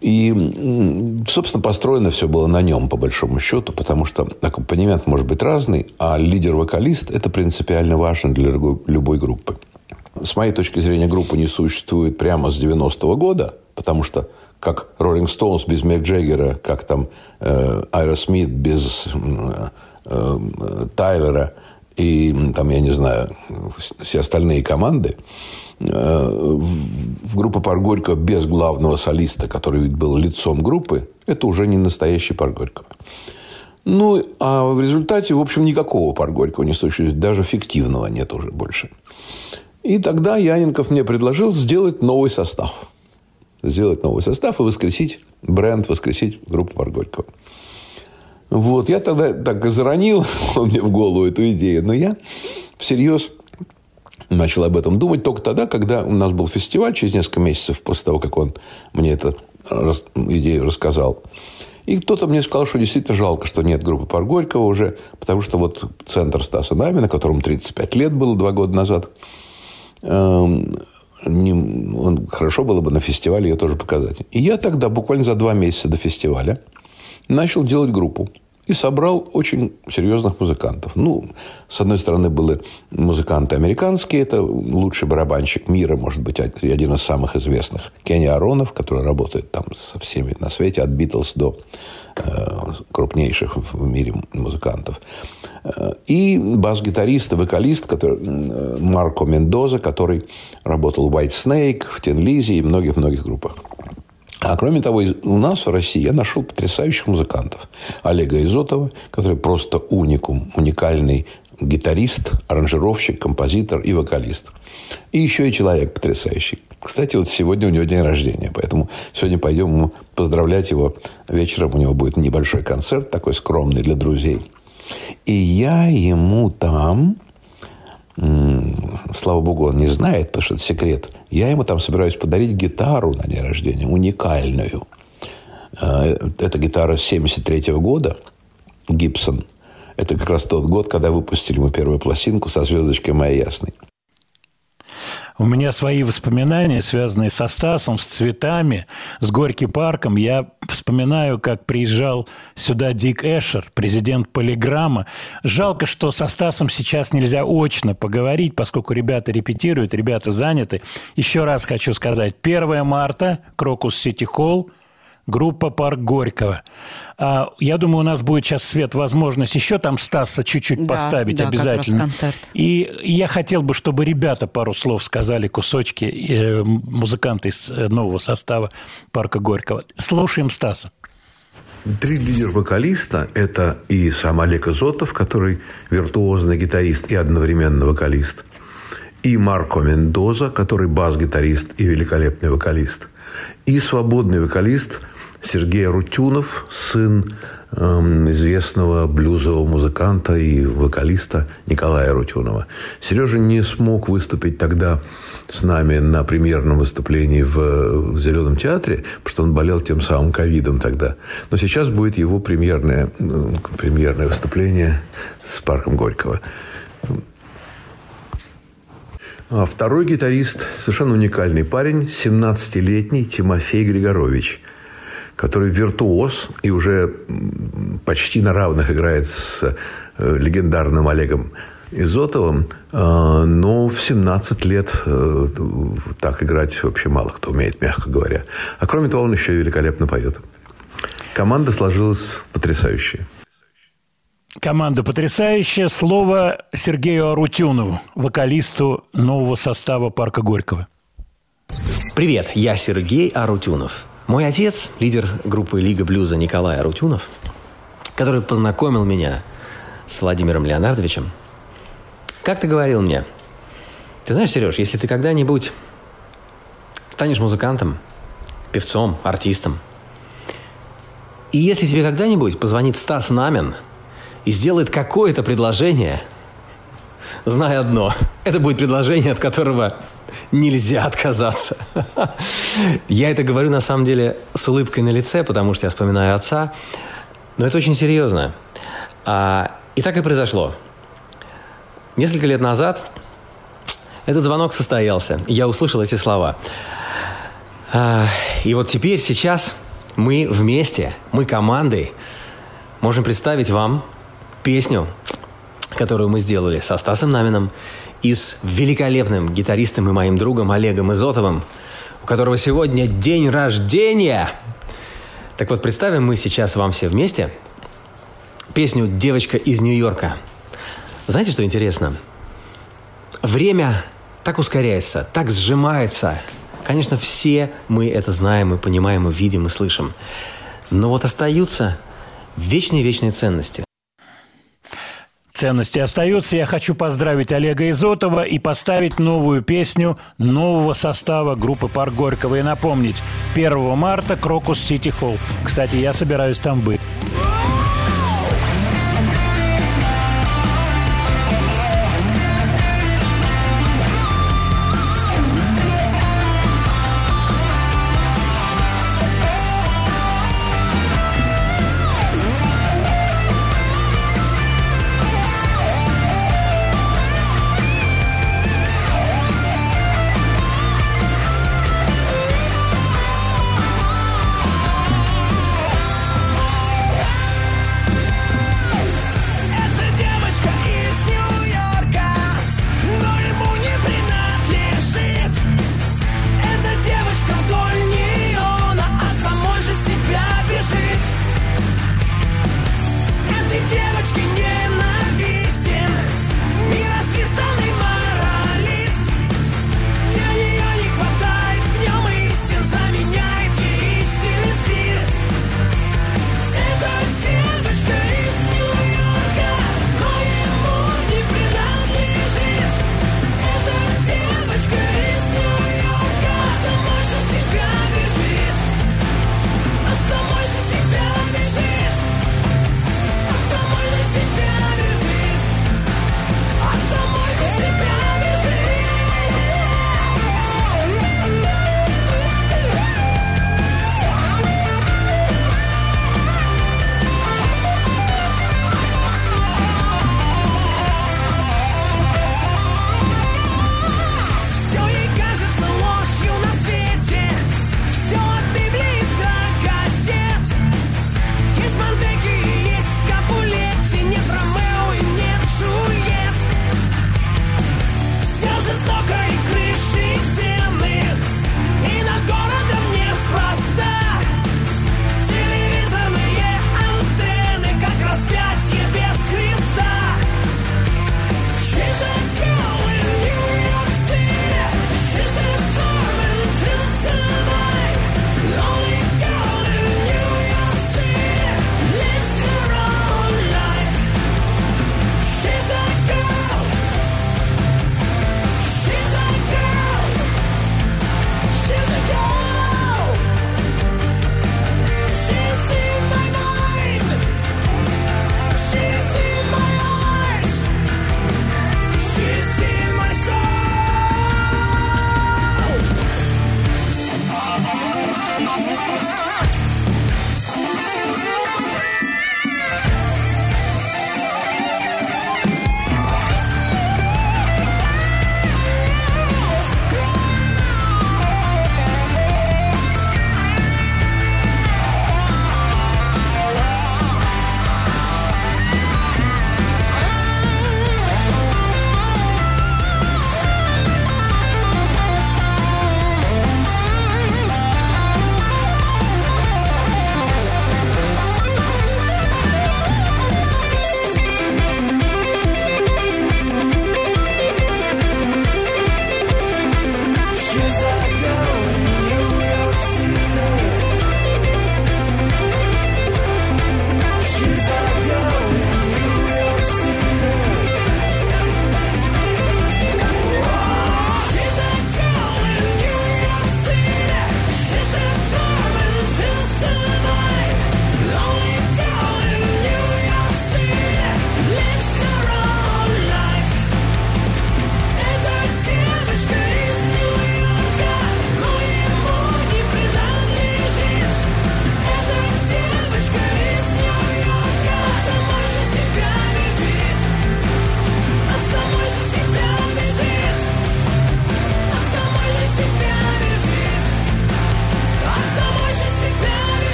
И, собственно, построено все было на нем, по большому счету, потому что аккомпанемент может быть разный, а лидер-вокалист – это принципиально важно для любой группы. С моей точки зрения, группа не существует прямо с 90-го года, потому что как Роллинг Стоунс без Мик Джеггера, как там э, Смит без э, э, Тайлера и там, я не знаю, все остальные команды – Э, в группа Горького без главного солиста, который был лицом группы, это уже не настоящий Горького. Ну, а в результате, в общем, никакого Горького не существует. Даже фиктивного нет уже больше. И тогда Яненков мне предложил сделать новый состав. Сделать новый состав и воскресить бренд, воскресить группу Горького. Вот. Я тогда так заронил мне в голову эту идею. Но я всерьез начал об этом думать только тогда, когда у нас был фестиваль через несколько месяцев после того, как он мне эту идею рассказал. И кто-то мне сказал, что действительно жалко, что нет группы Пар уже, потому что вот центр Стаса Намина, которому 35 лет было два года назад, эм, он, хорошо было бы на фестивале ее тоже показать. И я тогда, буквально за два месяца до фестиваля, начал делать группу. И собрал очень серьезных музыкантов. Ну, с одной стороны, были музыканты американские. Это лучший барабанщик мира, может быть, один из самых известных. Кенни Аронов, который работает там со всеми на свете, от Битлз до э, крупнейших в мире музыкантов. Э, и бас-гитарист вокалист который, э, Марко Мендоза, который работал в White Snake, в Тен Лизе и многих-многих группах. А кроме того, у нас в России я нашел потрясающих музыкантов. Олега Изотова, который просто уникум, уникальный гитарист, аранжировщик, композитор и вокалист. И еще и человек потрясающий. Кстати, вот сегодня у него день рождения, поэтому сегодня пойдем поздравлять его. Вечером у него будет небольшой концерт, такой скромный для друзей. И я ему там слава богу, он не знает, потому что это секрет. Я ему там собираюсь подарить гитару на день рождения, уникальную. Э, это гитара 73 -го года, Гибсон. Это как раз тот год, когда выпустили мы первую пластинку со звездочкой «Моя ясной». У меня свои воспоминания, связанные со Стасом, с цветами, с Горьким парком. Я вспоминаю, как приезжал сюда Дик Эшер, президент Полиграмма. Жалко, что со Стасом сейчас нельзя очно поговорить, поскольку ребята репетируют, ребята заняты. Еще раз хочу сказать. 1 марта, Крокус Сити Холл, группа «Парк Горького». А, я думаю, у нас будет сейчас, Свет, возможность еще там Стаса чуть-чуть Да, поставить да, как обязательно. раз концерт. И я хотел бы, чтобы ребята пару слов сказали, кусочки, э, музыканты из э, нового состава «Парка Горького». Слушаем Стаса. Три лидер-вокалиста – это и сам Олег Изотов, который виртуозный гитарист и одновременно вокалист, и Марко Мендоза, который бас-гитарист и великолепный вокалист, и свободный вокалист Сергей Рутюнов, сын эм, известного блюзового музыканта и вокалиста Николая Рутюнова. Сережа не смог выступить тогда с нами на премьерном выступлении в, в Зеленом театре, потому что он болел тем самым ковидом тогда. Но сейчас будет его премьерное, э, премьерное выступление с парком Горького. А второй гитарист, совершенно уникальный парень, 17-летний Тимофей Григорович, который виртуоз и уже почти на равных играет с э, легендарным Олегом Изотовым, э, но в 17 лет э, так играть вообще мало кто умеет, мягко говоря. А кроме того, он еще и великолепно поет. Команда сложилась потрясающая. Команда потрясающая. Слово Сергею Арутюнову, вокалисту нового состава «Парка Горького». Привет, я Сергей Арутюнов. Мой отец, лидер группы Лига блюза Николай Арутюнов, который познакомил меня с Владимиром Леонардовичем, как-то говорил мне, ты знаешь, Сереж, если ты когда-нибудь станешь музыкантом, певцом, артистом, и если тебе когда-нибудь позвонит Стас Намин и сделает какое-то предложение, знай одно, это будет предложение, от которого нельзя отказаться. Я это говорю на самом деле с улыбкой на лице, потому что я вспоминаю отца, но это очень серьезно. А, и так и произошло. Несколько лет назад этот звонок состоялся, и я услышал эти слова. А, и вот теперь, сейчас мы вместе, мы командой можем представить вам песню, которую мы сделали со Стасом Намином и с великолепным гитаристом и моим другом Олегом Изотовым, у которого сегодня день рождения. Так вот, представим мы сейчас вам все вместе песню «Девочка из Нью-Йорка». Знаете, что интересно? Время так ускоряется, так сжимается. Конечно, все мы это знаем и понимаем, и видим, и слышим. Но вот остаются вечные-вечные ценности. Ценности остаются. Я хочу поздравить Олега Изотова и поставить новую песню нового состава группы «Парк Горького». И напомнить, 1 марта Крокус Сити Холл. Кстати, я собираюсь там быть.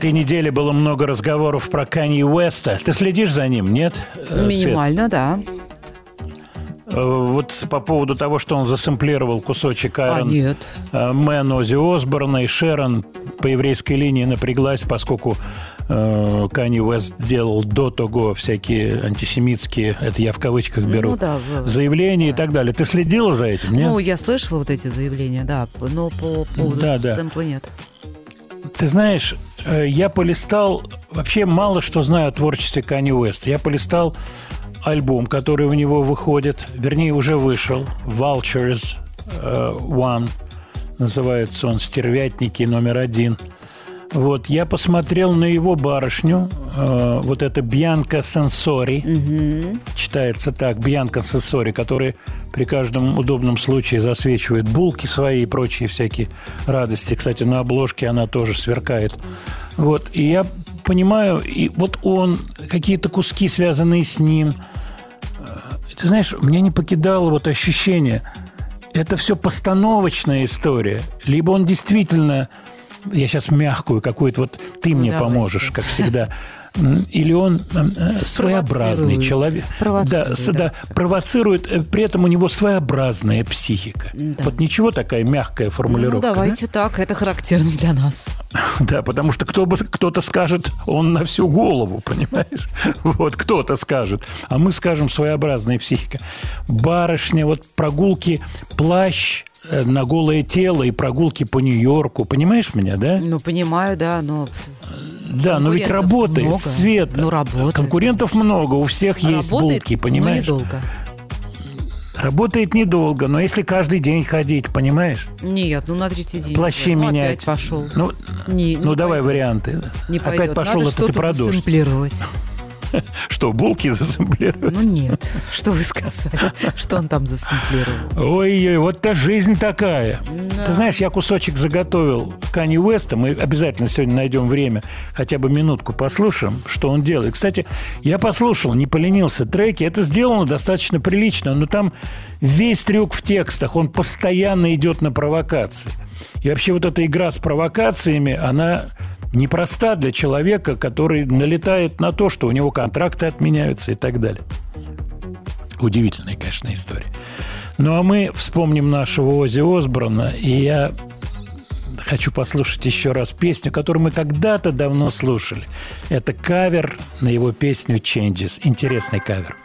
Этой неделе было много разговоров про Канье Уэста. Ты следишь за ним, нет? э, Свет? Минимально, да. Э, Вот по поводу того, что он засэмплировал кусочек А, Айрон нет. э, Мэн Оззи Осборна и Шерон по еврейской линии напряглась, поскольку э, Канье Уэст делал до того всякие антисемитские, это я в кавычках беру, Ну да, заявления и так далее. Ты следила за этим, нет? Ну, я слышала вот эти заявления, да, но по поводу Да, да. сэмпла нет. Ты знаешь, я полистал, вообще мало что знаю о творчестве Канье Уэста. Я полистал альбом, который у него выходит, вернее, уже вышел, Vultures э, One, называется он «Стервятники номер один». Вот, я посмотрел на его барышню, э, вот это Бьянка Сенсори, читается так, Бьянка Сенсори, которая при каждом удобном случае засвечивает булки свои и прочие всякие радости. Кстати, на обложке она тоже сверкает. Вот, и я понимаю, и вот он, какие-то куски, связанные с ним. Э, Ты знаешь, меня не покидало вот ощущение, это все постановочная история, либо он действительно я сейчас мягкую какую-то, вот ты мне Давайте. поможешь, как всегда. Или он э, своеобразный человек. Провоцирует, да, да. да, провоцирует, э, при этом у него своеобразная психика. Да. Вот ничего такая мягкая Ну, формулировка. да? давайте так, это характерно для нас. Да, потому что кто бы, кто-то скажет, он на всю голову, понимаешь? Вот кто-то скажет. А мы скажем своеобразная психика. Барышня, вот прогулки, плащ на голое тело и прогулки по Нью-Йорку. Понимаешь меня, да? Ну, понимаю, да, но Да, но ведь работает много. свет. Ну, работает. Конкурентов много, у всех есть работает, булки, понимаешь? недолго. Работает недолго, но если каждый день ходить, понимаешь? Нет, ну на третий день. Плащи ну, менять. опять пошел. Ну, Не- ну не давай пойдет. варианты. Не Опять пойдет. пошел, Надо это ты что-то про дождь. засэмплировать. Что, булки засэмплировать? Ну нет, что вы сказали, что он там засэмплировал. Ой-ой, вот та жизнь такая. Ты знаешь, я кусочек заготовил Кани Уэста. Мы обязательно сегодня найдем время, хотя бы минутку послушаем, что он делает. Кстати, я послушал, не поленился треки. Это сделано достаточно прилично, но там весь трюк в текстах. Он постоянно идет на провокации. И вообще вот эта игра с провокациями, она непроста для человека, который налетает на то, что у него контракты отменяются и так далее. Удивительная, конечно, история. Ну, а мы вспомним нашего Ози Осборна, и я хочу послушать еще раз песню, которую мы когда-то давно слушали. Это кавер на его песню «Changes». Интересный кавер.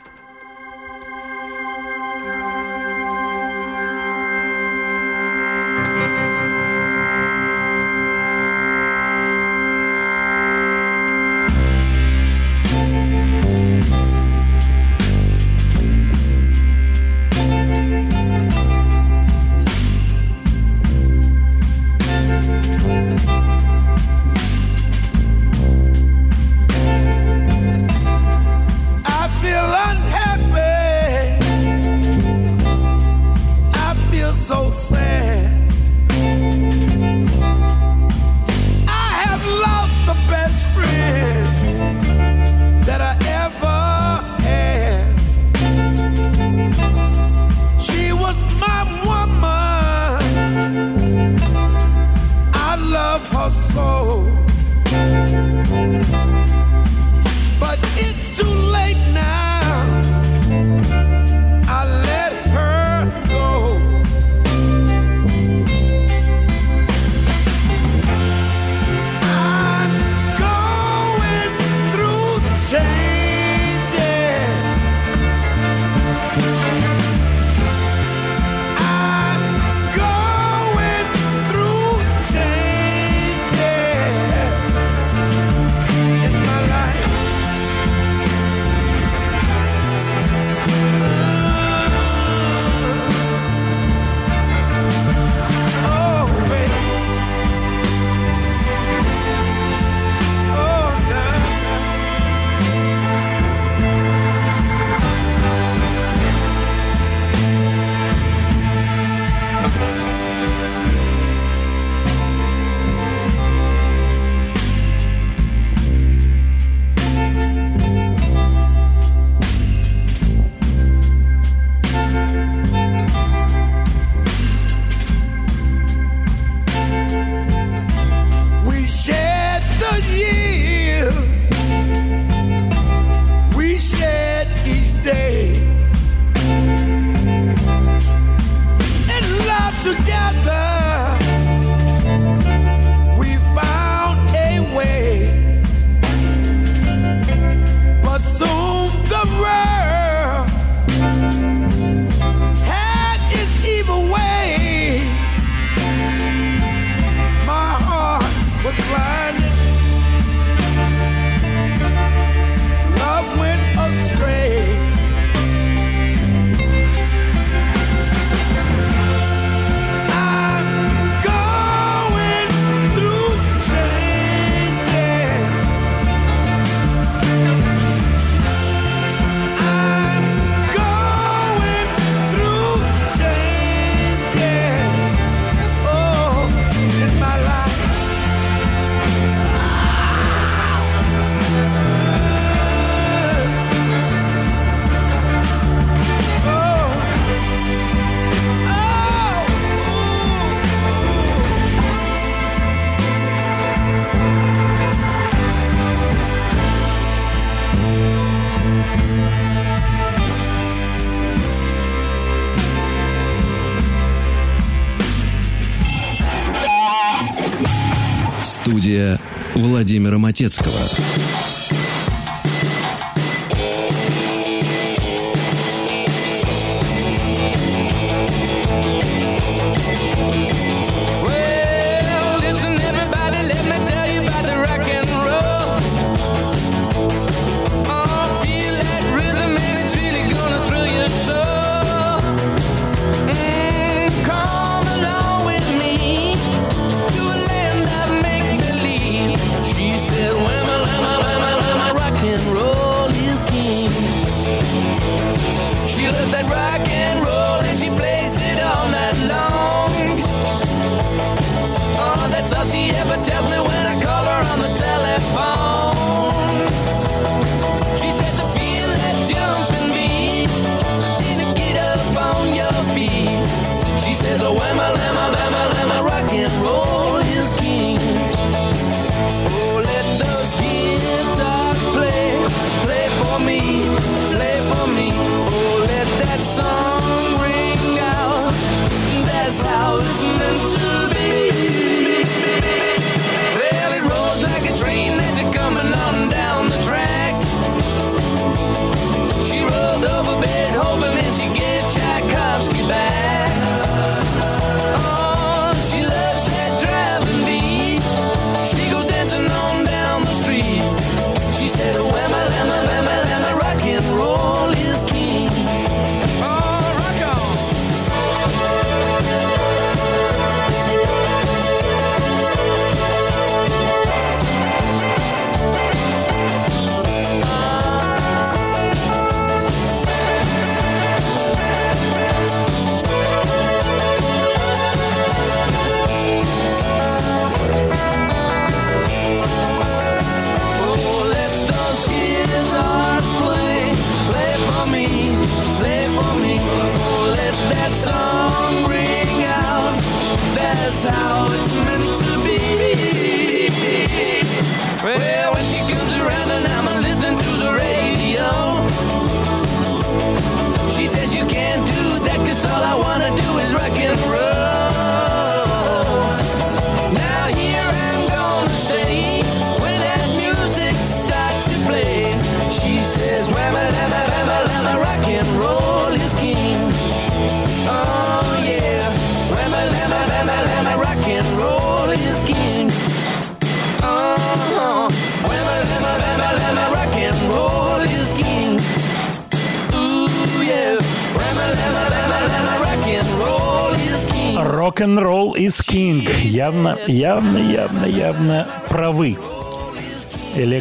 Владимира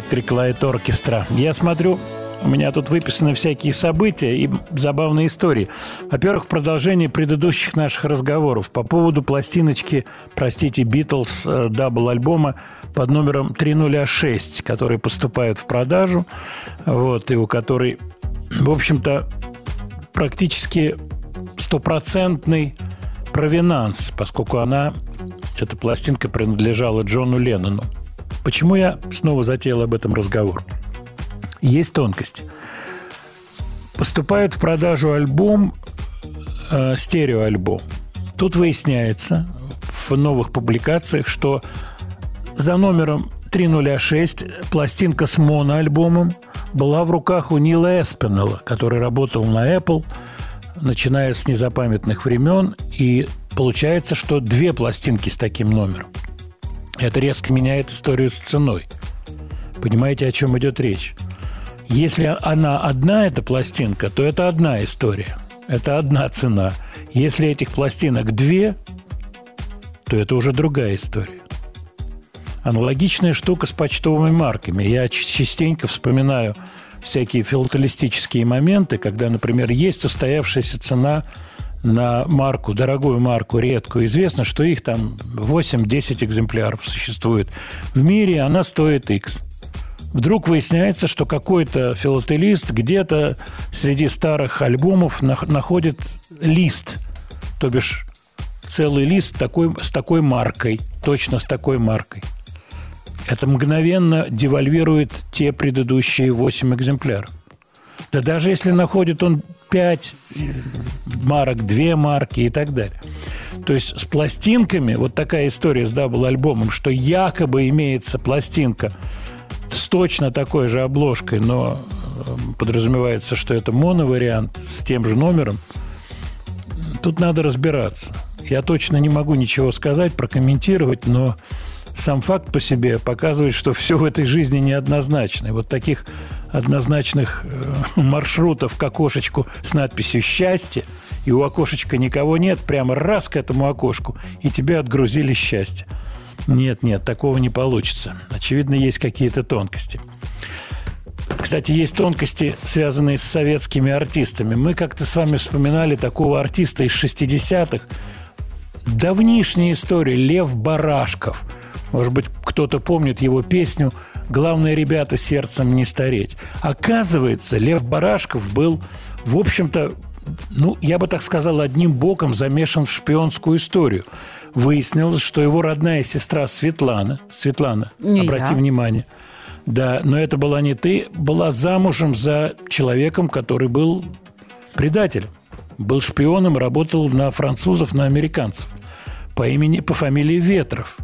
Electric Light Orchestra. Я смотрю, у меня тут выписаны всякие события и забавные истории. Во-первых, продолжение предыдущих наших разговоров по поводу пластиночки, простите, Битлз э, double-альбома под номером 306, который поступает в продажу, вот, и у которой, в общем-то, практически стопроцентный provenance, поскольку она, эта пластинка принадлежала Джону Леннону. Почему я снова затеял об этом разговор? Есть тонкости. Поступает в продажу альбом, э, стереоальбом. Тут выясняется в новых публикациях, что за номером 306 пластинка с моноальбомом была в руках у Нила Эспинелла, который работал на Apple, начиная с незапамятных времен. И получается, что две пластинки с таким номером. Это резко меняет историю с ценой. Понимаете, о чем идет речь? Если она одна, эта пластинка, то это одна история. Это одна цена. Если этих пластинок две, то это уже другая история. Аналогичная штука с почтовыми марками. Я частенько вспоминаю всякие филателистические моменты, когда, например, есть устоявшаяся цена на марку, дорогую марку, редкую. Известно, что их там 8-10 экземпляров существует. В мире она стоит X. Вдруг выясняется, что какой-то филателист где-то среди старых альбомов нах- находит лист, то бишь целый лист такой, с такой маркой, точно с такой маркой. Это мгновенно девальвирует те предыдущие 8 экземпляров. Да даже если находит он 5 марок, 2 марки и так далее. То есть с пластинками, вот такая история с double-альбомом, что якобы имеется пластинка с точно такой же обложкой, но э, подразумевается, что это моновариант с тем же номером. Тут надо разбираться. Я точно не могу ничего сказать, прокомментировать, но сам факт по себе показывает, что все в этой жизни неоднозначно. И вот таких однозначных э, маршрутов к окошечку с надписью «Счастье», и у окошечка никого нет, прямо раз к этому окошку, и тебе отгрузили счастье. Нет, нет, такого не получится. Очевидно, есть какие-то тонкости. Кстати, есть тонкости, связанные с советскими артистами. Мы как-то с вами вспоминали такого артиста из 60-х. Давнишняя история. Лев Барашков. Может быть, кто-то помнит его песню «Главное, ребята, сердцем не стареть». Оказывается, Лев Барашков был, в общем-то, ну, я бы так сказал, одним боком замешан в шпионскую историю. Выяснилось, что его родная сестра Светлана, Светлана, Не обрати я. внимание, да, но это была не ты, была замужем за человеком, который был предателем, был шпионом, работал на французов, на американцев по имени, по фамилии Ветров.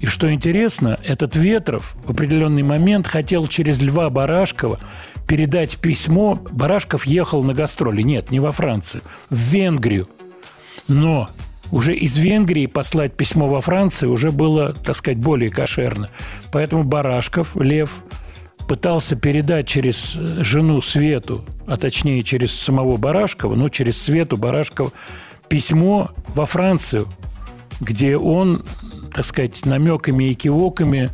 И что интересно, этот Ветров в определенный момент хотел через Льва Барашкова передать письмо. Барашков ехал на гастроли. Нет, не во Францию, в Венгрию. Но уже из Венгрии послать письмо во Францию уже было, так сказать, более кошерно. Поэтому Барашков, Лев, пытался передать через э, жену Свету, а точнее через самого Барашкова, ну, через Свету Барашкова, письмо во Францию, где он, так сказать, намеками и кивоками,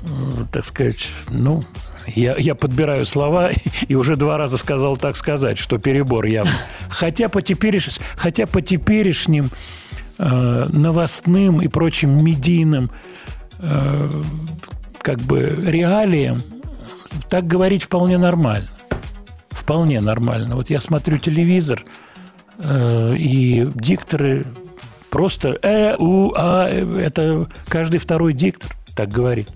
э, так сказать, ну, я, я подбираю слова и уже два раза сказал так сказать, что перебор явно. Хотя по, тепереш, хотя по теперешним э, новостным и прочим медийным э, как бы реалиям так говорить вполне нормально. Вполне нормально. Вот я смотрю телевизор, э, и дикторы просто э, у, а, э, это каждый второй диктор так говорит.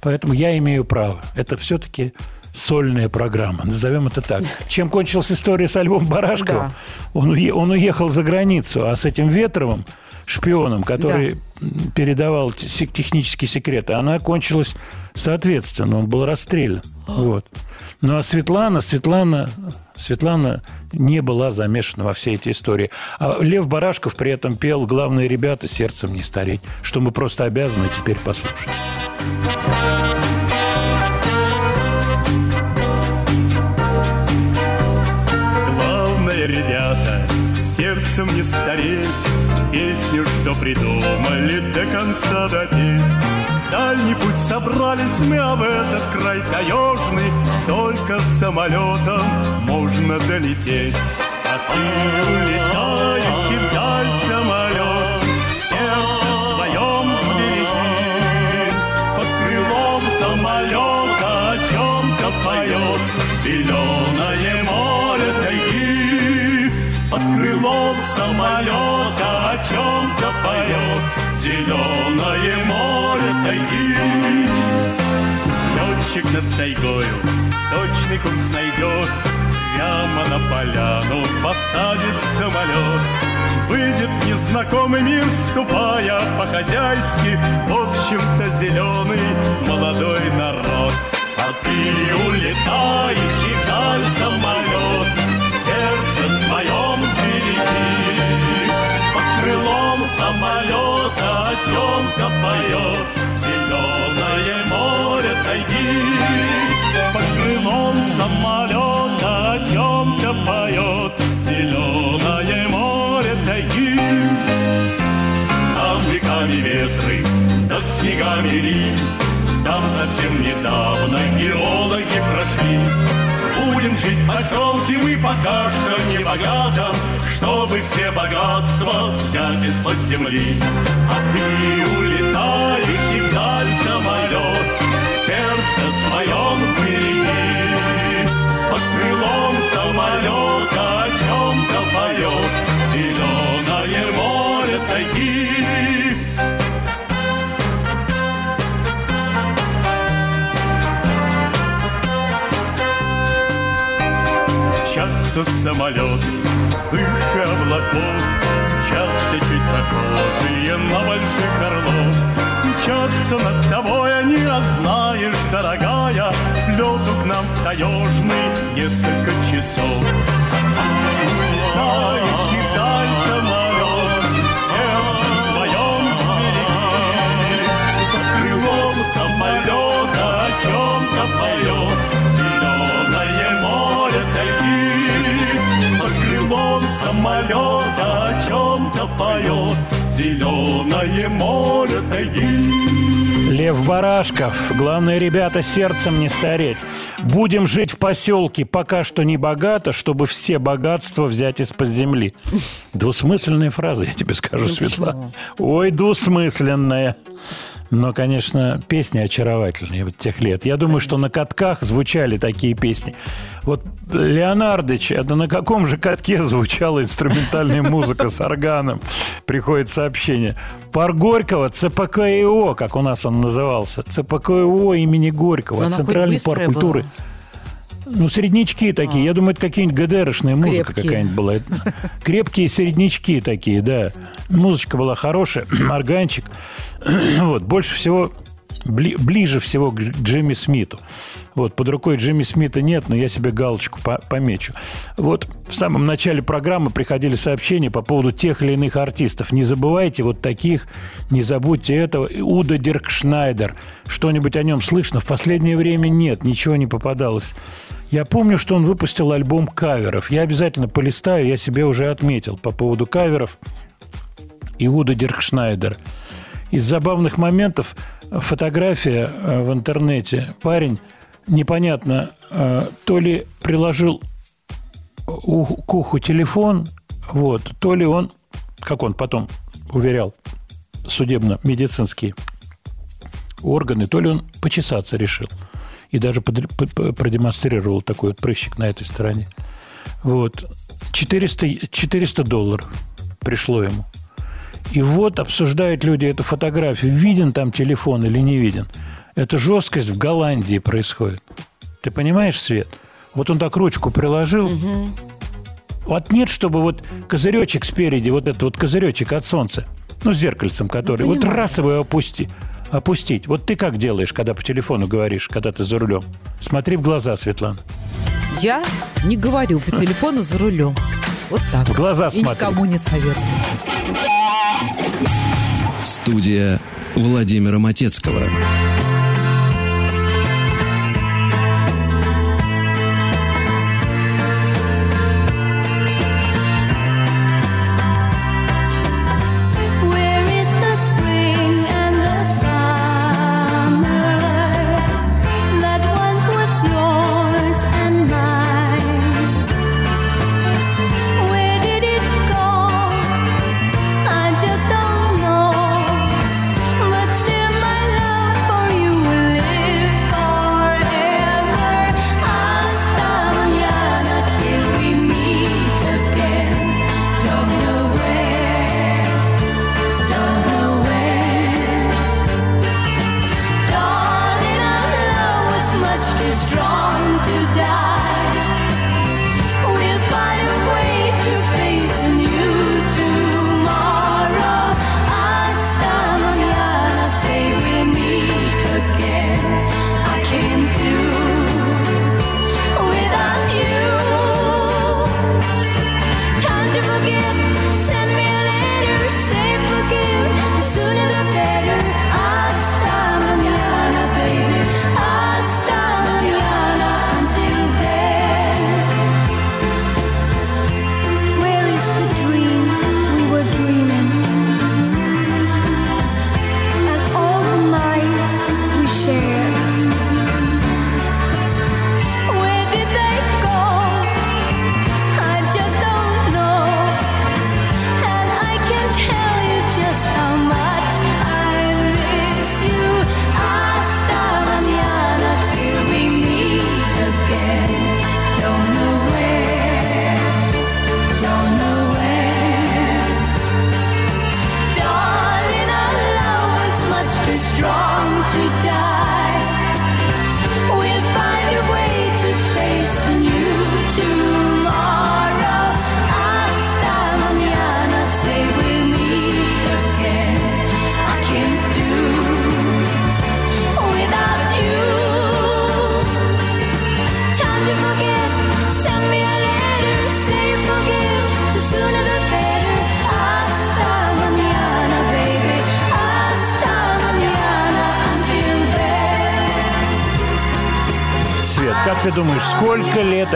Поэтому я имею право. Это все-таки сольная программа, назовем это так. Чем кончилась история с альбомом Барашкова? Да. Он, он уехал за границу, а с этим Ветровым, шпионом, который м, передавал технические секреты, она кончилась соответственно. Он был расстрелян. Вот. Ну а Светлана, Светлана, Светлана не была замешана во все эти истории. А Лев Барашков при этом пел «Главные ребята, сердцем не стареть», что мы просто обязаны теперь послушать. Главное, ребята, сердцем не стареть, Песню, что придумали, до конца допеть. Дальний путь собрались мы, а в этот край таежный Только самолетом можно долететь. А ты, улетающий вдаль самолет, В сердце своем зверики, Под крылом самолета о чем-то поет Зеленое море тайги. Под крылом самолета о чем-то поет Зеленое море тайги. Летчик над тайгою точный курс найдет Прямо на поляну посадит самолет Выйдет в незнакомый мир, ступая по-хозяйски. В общем-то зеленый молодой народ. А ты улетающий вдаль самолет В сердце своем зверики Под крылом самолета чем-то поет Зеленое море тайги Под крылом самолета чем-то поет Зеленое море тайги Там веками ветры, да снегами линь Там совсем недавно геологи прошли Будем жить в поселке мы пока что не богатом Чтобы все богатства взять из-под земли. А ты улетающий вдаль самолет В сердце своем зверини Под крылом самолета о чем-то поет Зеленое море тайги Мчатся самолет выше облаков, Мчатся чуть похожие на больших орлов. Мчатся над тобой они, а знаешь, дорогая, Лету к нам в таежный несколько часов. Дай, крылом самолета о чем-то поет Зеленое море тайги. Лев Барашков. Главное, ребята, сердцем не стареть. Будем жить в поселке пока что не богато, чтобы все богатства взять из-под земли. Двусмысленная фраза, я тебе скажу, Светлана. Ой, двусмысленная. Но, конечно, песни очаровательные вот тех лет. Я думаю, что на катках звучали такие песни. Вот Леонардович, это на каком же катке звучала инструментальная музыка с органом? Приходит сообщение. Пар Горького, ЦПКИО, как у нас он назывался. ЦПКИО имени Горького. Центральный парк культуры. Ну, среднячки такие. Я думаю, это какие-нибудь ГДРшная музыка какая-нибудь была. Крепкие среднячки такие, да. Музычка была хорошая, органчик. Вот, больше всего, бли- ближе всего к Джимми Смиту. Вот, под рукой Джимми Смита нет, но я себе галочку по- помечу. Вот в самом начале программы приходили сообщения по поводу тех или иных артистов. Не забывайте вот таких, не забудьте этого. Удо Диркшнайдер. Что-нибудь о нем слышно? В последнее время нет, ничего не попадалось. Я помню, что он выпустил альбом каверов. Я обязательно полистаю, я себе уже отметил по поводу каверов. Удо Диркшнайдер. Из забавных моментов фотография э, в интернете. Парень непонятно, э, то ли приложил к уху телефон, вот, то ли он, как он потом уверял, судебно-медицинские органы, то ли он почесаться решил. И даже продемонстрировал такой вот прыщик на этой стороне. Вот. 400, 400 долларов пришло ему. И вот обсуждают люди эту фотографию. Виден там телефон или не виден. Это жесткость в Голландии происходит. Ты понимаешь, Свет? Вот он так ручку приложил. Вот нет, чтобы вот козыречек спереди, вот этот вот козыречек от солнца, ну, с зеркальцем который, вот раз его опусти, опустить. Вот ты как делаешь, когда по телефону говоришь, когда ты за рулем? Смотри в глаза, Светлана. Я не говорю по телефону за рулем. Вот так. В глаза И смотри. никому не советую. Студия Владимира Матецкого.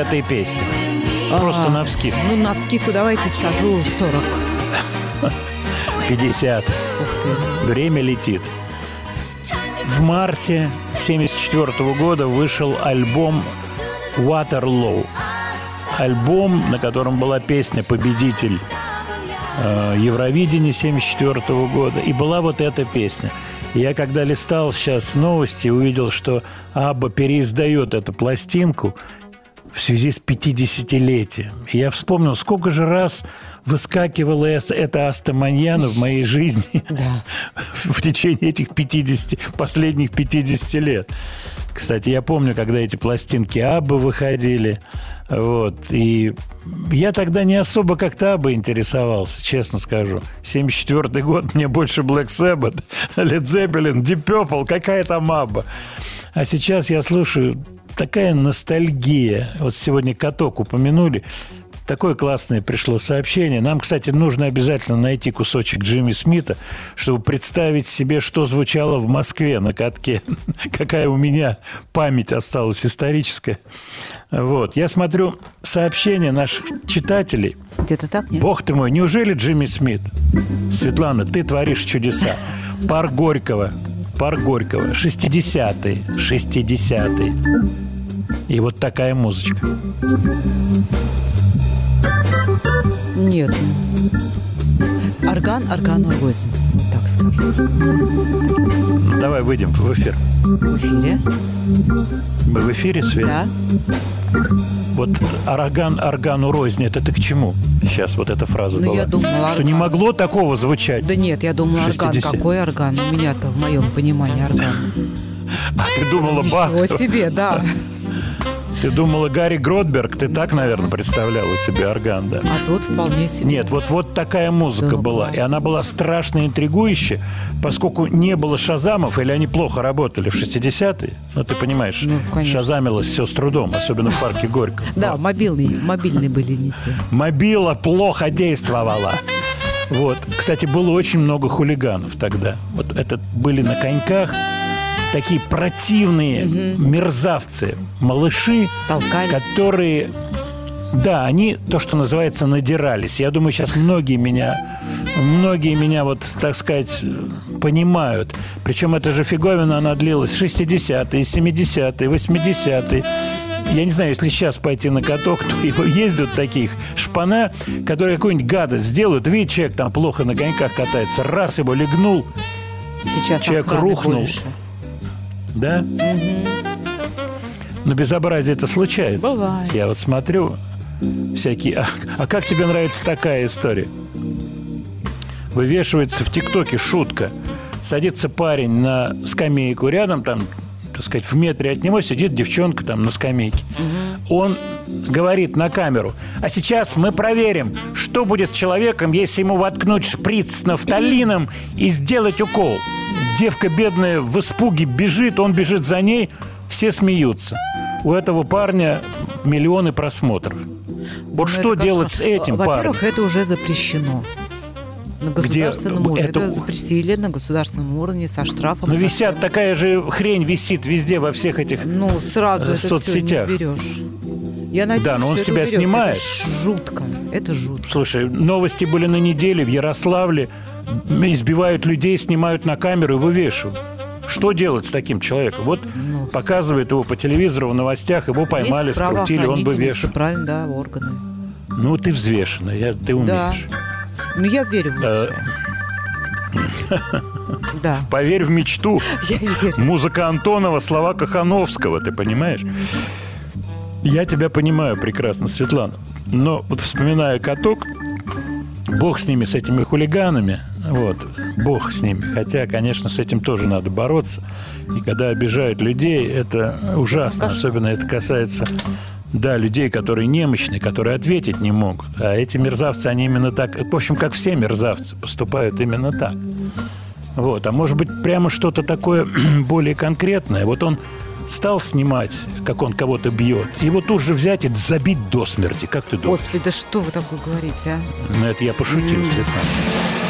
Этой песне? Просто А, на вскид. Ну, на вскидку давайте скажу 40. 50. Ух ты. Время летит. В марте 1974 года вышел альбом Waterloo. Альбом, на котором была песня «Победитель э, Евровидения 1974 года. И была вот эта песня. Я когда листал сейчас новости, увидел, что Абба переиздает эту пластинку в связи с 50-летием. И я вспомнил, сколько же раз выскакивала эта астоманьяна в моей жизни Да. в течение этих 50, последних 50 лет. Кстати, я помню, когда эти пластинки Абба выходили. Вот. И я тогда не особо как-то Абба интересовался, честно скажу. 74 год, мне больше Black Sabbath, Led Zeppelin, Deep Purple, какая там Абба. А сейчас я слушаю такая ностальгия. Вот сегодня каток упомянули. Такое классное пришло сообщение. Нам, кстати, нужно обязательно найти кусочек Джимми Смита, чтобы представить себе, что звучало в Москве на катке. Какая у меня память осталась историческая. Вот. Я смотрю сообщения наших читателей. Где-то так, нет? Бог ты мой, неужели Джимми Смит? Светлана, ты творишь чудеса. Пар Горького. Пар Горького. 60-е. 60-е. И вот такая музычка. Нет. Орган органу рознь, так скажу. Ну, давай выйдем в эфир. В эфире. Мы в эфире, Свет? Да. Вот орган органу рознь, это ты к чему? Сейчас вот эта фраза Ну, была. я думала, Что не орган. могло такого звучать. Да нет, я думала, орган. 60. Какой орган? У меня-то в моем понимании орган. А ты думала? Ничего себе, да. Ты думала, Гарри Гротберг? Ты так, наверное, представляла себе орган, да? А тут вполне себе. Нет, вот, вот такая музыка Да, была. класс. И она была страшно интригующая, поскольку не было шазамов, или они плохо работали в 60-е. Ну, ты понимаешь, Ну, конечно. шазамилось все с трудом, особенно в парке Горького. Да, мобильные, мобильные были не те. Мобила плохо действовала. Вот. Кстати, было очень много хулиганов тогда. Вот это были на коньках такие противные мерзавцы, малыши, Толкались. которые, да, они то, что называется, надирались. Я думаю, сейчас многие меня, многие меня вот, так сказать, понимают. Причем эта же фиговина, она длилась 60-е, 70-е, 80-е. Я не знаю, если сейчас пойти на каток, то его ездят таких шпана, которые какую-нибудь гадость сделают. Видит, человек там плохо на коньках катается. Раз его легнул, Сейчас Человек рухнул. больше. Да? Но безобразие это случается. Бывает. Я вот смотрю всякие... А, а как тебе нравится такая история? Вывешивается в ТикТоке шутка. Садится парень на скамейку рядом, там, так сказать, в метре от него сидит девчонка там на скамейке. Он говорит на камеру, а сейчас мы проверим, что будет с человеком, если ему воткнуть шприц с нафталином и сделать укол. Девка бедная в испуге бежит, он бежит за ней, все смеются. У этого парня миллионы просмотров. Вот Ну, что делать кошмар. с этим парнем? Во-первых, это уже запрещено. На государственном уровне. Это- Это... запретили на государственном уровне со штрафом. Но за висят, всё. такая же хрень висит везде во всех этих... Ну, сразу э, это все не берешь. Я надеюсь, Да, но он себя уберется. снимает. Это жутко. Это жутко. Слушай, новости были на неделе в Ярославле. Избивают людей, снимают на камеру и вывешивают. Что делать с таким человеком? Вот показывает его по телевизору в новостях, его поймали, Ну. Скрутили, он правоохранительные, вывешен. Правильно, да, органы. Ну, ты взвешенная, я, ты Да. Ну, я верю в лучшее. Да, Поверь в мечту. я верю. Музыка Антонова, слова Кахановского, ты понимаешь? Я тебя понимаю прекрасно, Светлана. Но вот вспоминая каток, бог с ними, с этими хулиганами, вот, бог с ними. Хотя, конечно, с этим тоже надо бороться. И когда обижают людей, это ужасно. Особенно это касается, да, людей, которые немощны, которые ответить не могут. А эти мерзавцы, они именно так, в общем, как все мерзавцы, поступают именно так. Вот, а может быть, прямо что-то такое более конкретное. Вот он стал снимать, как он кого-то бьет, и его тут же взять и забить до смерти. Как ты думаешь? Господи, да что вы такое говорите, а? Ну, это я пошутил, Светлана.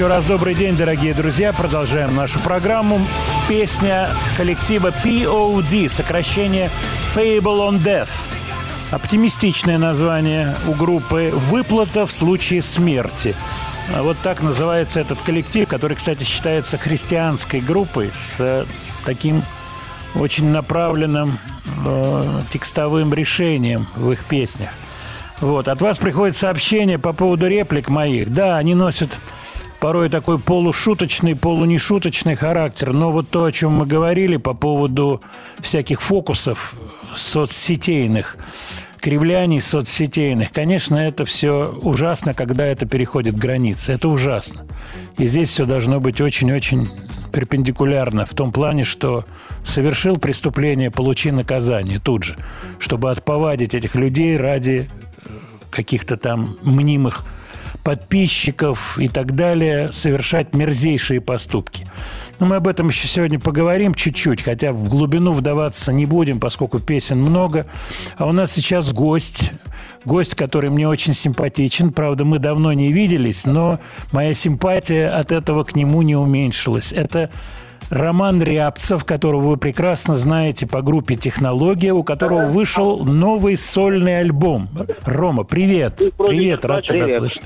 Еще раз добрый день, дорогие друзья. Продолжаем нашу программу. Песня коллектива POD, сокращение Payable on Death. Оптимистичное название у группы «Выплата в случае смерти». А Вот так называется этот коллектив, который, кстати, считается христианской группой с э, таким очень направленным э, текстовым решением в их песнях. Вот. От вас приходит сообщение по поводу реплик моих. Да, они носят порой такой полушуточный, полунешуточный характер. Но вот то, о чем мы говорили по поводу всяких фокусов соцсетейных, кривляний соцсетейных, конечно, это все ужасно, когда это переходит границы. Это ужасно. И здесь все должно быть очень-очень перпендикулярно в том плане, что совершил преступление, получи наказание тут же, чтобы отповадить этих людей ради э, каких-то там мнимых подписчиков и так далее, совершать мерзейшие поступки. Но мы об этом еще сегодня поговорим чуть-чуть, хотя в глубину вдаваться не будем, поскольку песен много. А у нас сейчас гость, гость, который мне очень симпатичен. Правда, мы давно не виделись, но моя симпатия от этого к нему не уменьшилась. Это Роман Рябцев, которого вы прекрасно знаете по группе «Технология», у которого вышел новый сольный альбом. Рома, привет. Привет, рад тебя слышать.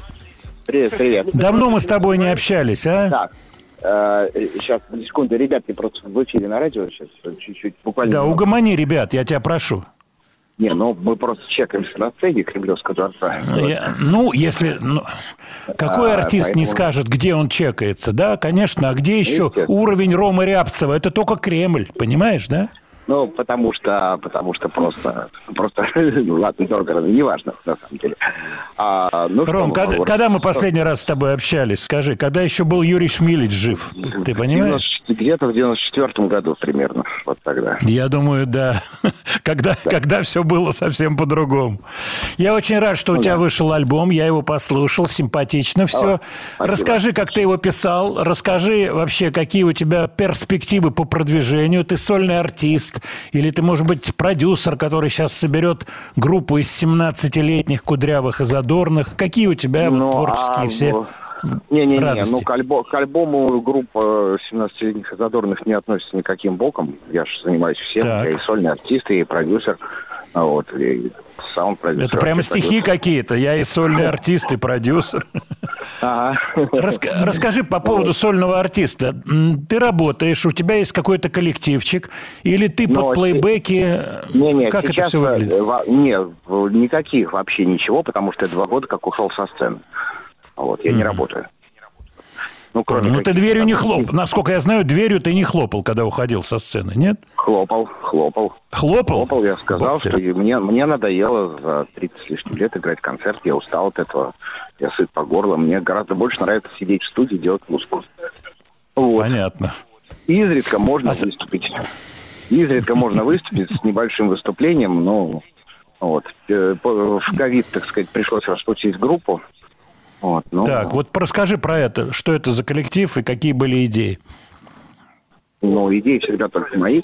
Привет, привет. Давно мы с тобой не общались, а? Так, э, сейчас, секунду, ребятки, просто в эфире на радио сейчас чуть-чуть, буквально... Да, угомони, ребят, я тебя прошу. Не, ну мы просто чекаемся на сцене Кремлевского дворца. Я- ну, если... ну, какой А, артист не поэтому- скажет, где он чекается, да? Конечно, а где еще уровень Ромы Рябцева? Это только Кремль, понимаешь, да? Ну, потому что, потому что просто, просто, ну, ладно, дорого, неважно, на самом деле. А, ну, Ром, что, когда, когда мы последний раз с тобой общались, скажи, когда еще был Юрий Шмилич жив, ты понимаешь? 90 Где-то в 94 году примерно, вот тогда. Я думаю, да. Когда, когда все было совсем по-другому. Я очень рад, что у тебя вышел альбом, я его послушал, симпатично все. Расскажи, как ты его писал, расскажи вообще, какие у тебя перспективы по продвижению. Ты сольный артист или ты, может быть, продюсер, который сейчас соберет группу из 17-летних кудрявых и задорных. Какие у тебя вот Ну, творческие а, все ну, Не-не-не, радости? ну к, альбо- к альбому группа 17-летних и задорных не относится никаким боком. Я же занимаюсь всем. Так. Я и сольный артист, и продюсер. А Вот, и саунд-продюсер. Это прямо стихи какие-то. Я и сольный артист, и продюсер. Ага. Раска- расскажи по поводу сольного артиста. Ты работаешь, у тебя есть какой-то коллективчик, или ты Ну, под плейбеки? Не-не, как это все выглядит? э, во- не, никаких вообще ничего, потому что я два года как ушел со сцены. Вот, я не работаю. Ну, кроме Ну, ты дверью не хлопал. Насколько я знаю, дверью ты не хлопал, когда уходил со сцены, нет? Хлопал, хлопал. Хлопал? Хлопал, я сказал, Бог ты. что и мне, мне надоело за 30 с лишним лет играть концерт, я устал от этого, я сыт по горло, мне гораздо больше нравится сидеть в студии, делать музыку. Вот. Понятно. Изредка можно А выступить. Изредка можно выступить с небольшим выступлением, но вот. э, В ковид, так сказать, пришлось распустить группу. Вот, ну, Так, вот расскажи про это. Что это за коллектив и какие были идеи? ну, идеи всегда только мои.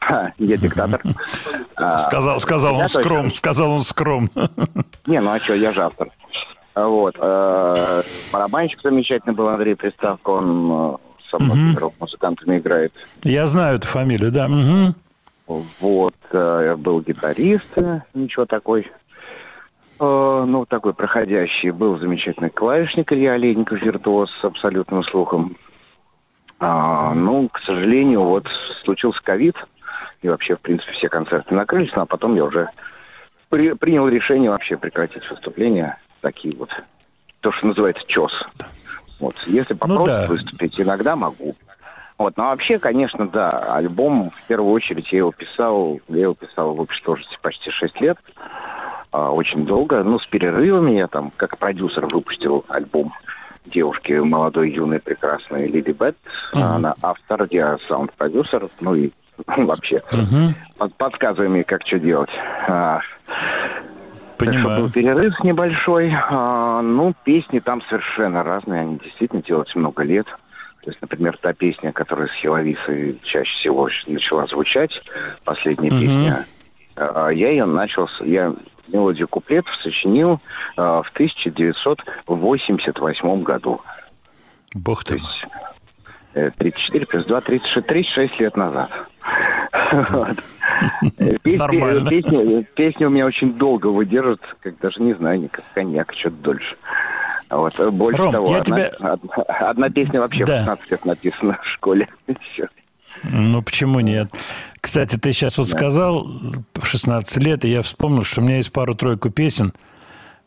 Я диктатор. А, Сказал, сказал он я скром, сказал он скром. Не, ну а что, я же автор. А Вот. э, Барабанщик замечательный был Андрей Приставко, он э, со многими рок-музыкантами играет. Я знаю эту фамилию, да. Вот. э, Был гитарист, ничего такой. Э, Ну, такой проходящий. Был замечательный клавишник Илья Олейников, виртуоз с абсолютным слухом. А, Ну, к сожалению, вот случился ковид, и вообще, в принципе, все концерты накрылись, ну, а потом я уже при- принял решение вообще прекратить выступления. Такие вот, то, что называется ЧОС. Вот, если попросят да. выступить, иногда могу. Вот, ну а вообще, конечно, да, альбом, в первую очередь, я его писал, я его писал в общем тоже почти 6 лет, а, очень долго, ну, с перерывами я там, как продюсер, выпустил альбом девушки молодой, юной, прекрасной Лили Бет. Она автор, я саунд-продюсер, ну и вообще под- подсказывай мне, как что делать. А, так что Понимаю. был перерыв небольшой. А, ну, песни там совершенно разные. Они действительно делаются много лет. То есть, например, та песня, которая с Хиловисой чаще всего начала звучать, последняя песня, а, я ее начал, я мелодию куплетов сочинил а, в 1988 году. Бог ты мой. Э, 34 плюс 2, 36, 36 лет назад. Э. Песни, песни у меня очень долго выдержат, как даже не знаю, как коньяк, что-то дольше. Вот. э, Больше Ром, того, я одна, тебя- одна, одна песня вообще Да. в 15 лет написана в школе. Ну, почему нет? Кстати, ты сейчас вот сказал 16 лет, и я вспомнил, что у меня есть пару-тройку песен,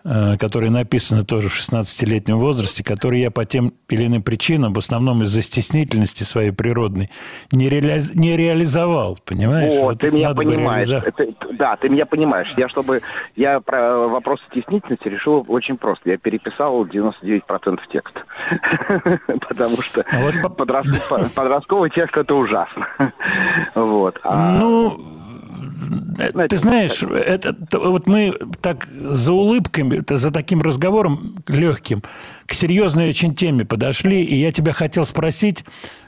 которые написаны тоже в 16-летнем возрасте, которые я по тем или иным причинам, в основном из-за стеснительности своей природной, не, реали- не реализовал, понимаешь? О, Вот ты меня понимаешь. реализовать. Это- да, ты меня понимаешь. Я чтобы я про вопрос стеснительности решил очень просто. Я переписал 99% текста. Потому что А подростковый текст это ужасно. Вот. А Ну, э, Знаете, ты знаешь, это, вот мы так за улыбками, это за таким разговором легким к серьезной очень теме подошли, и я тебя хотел спросить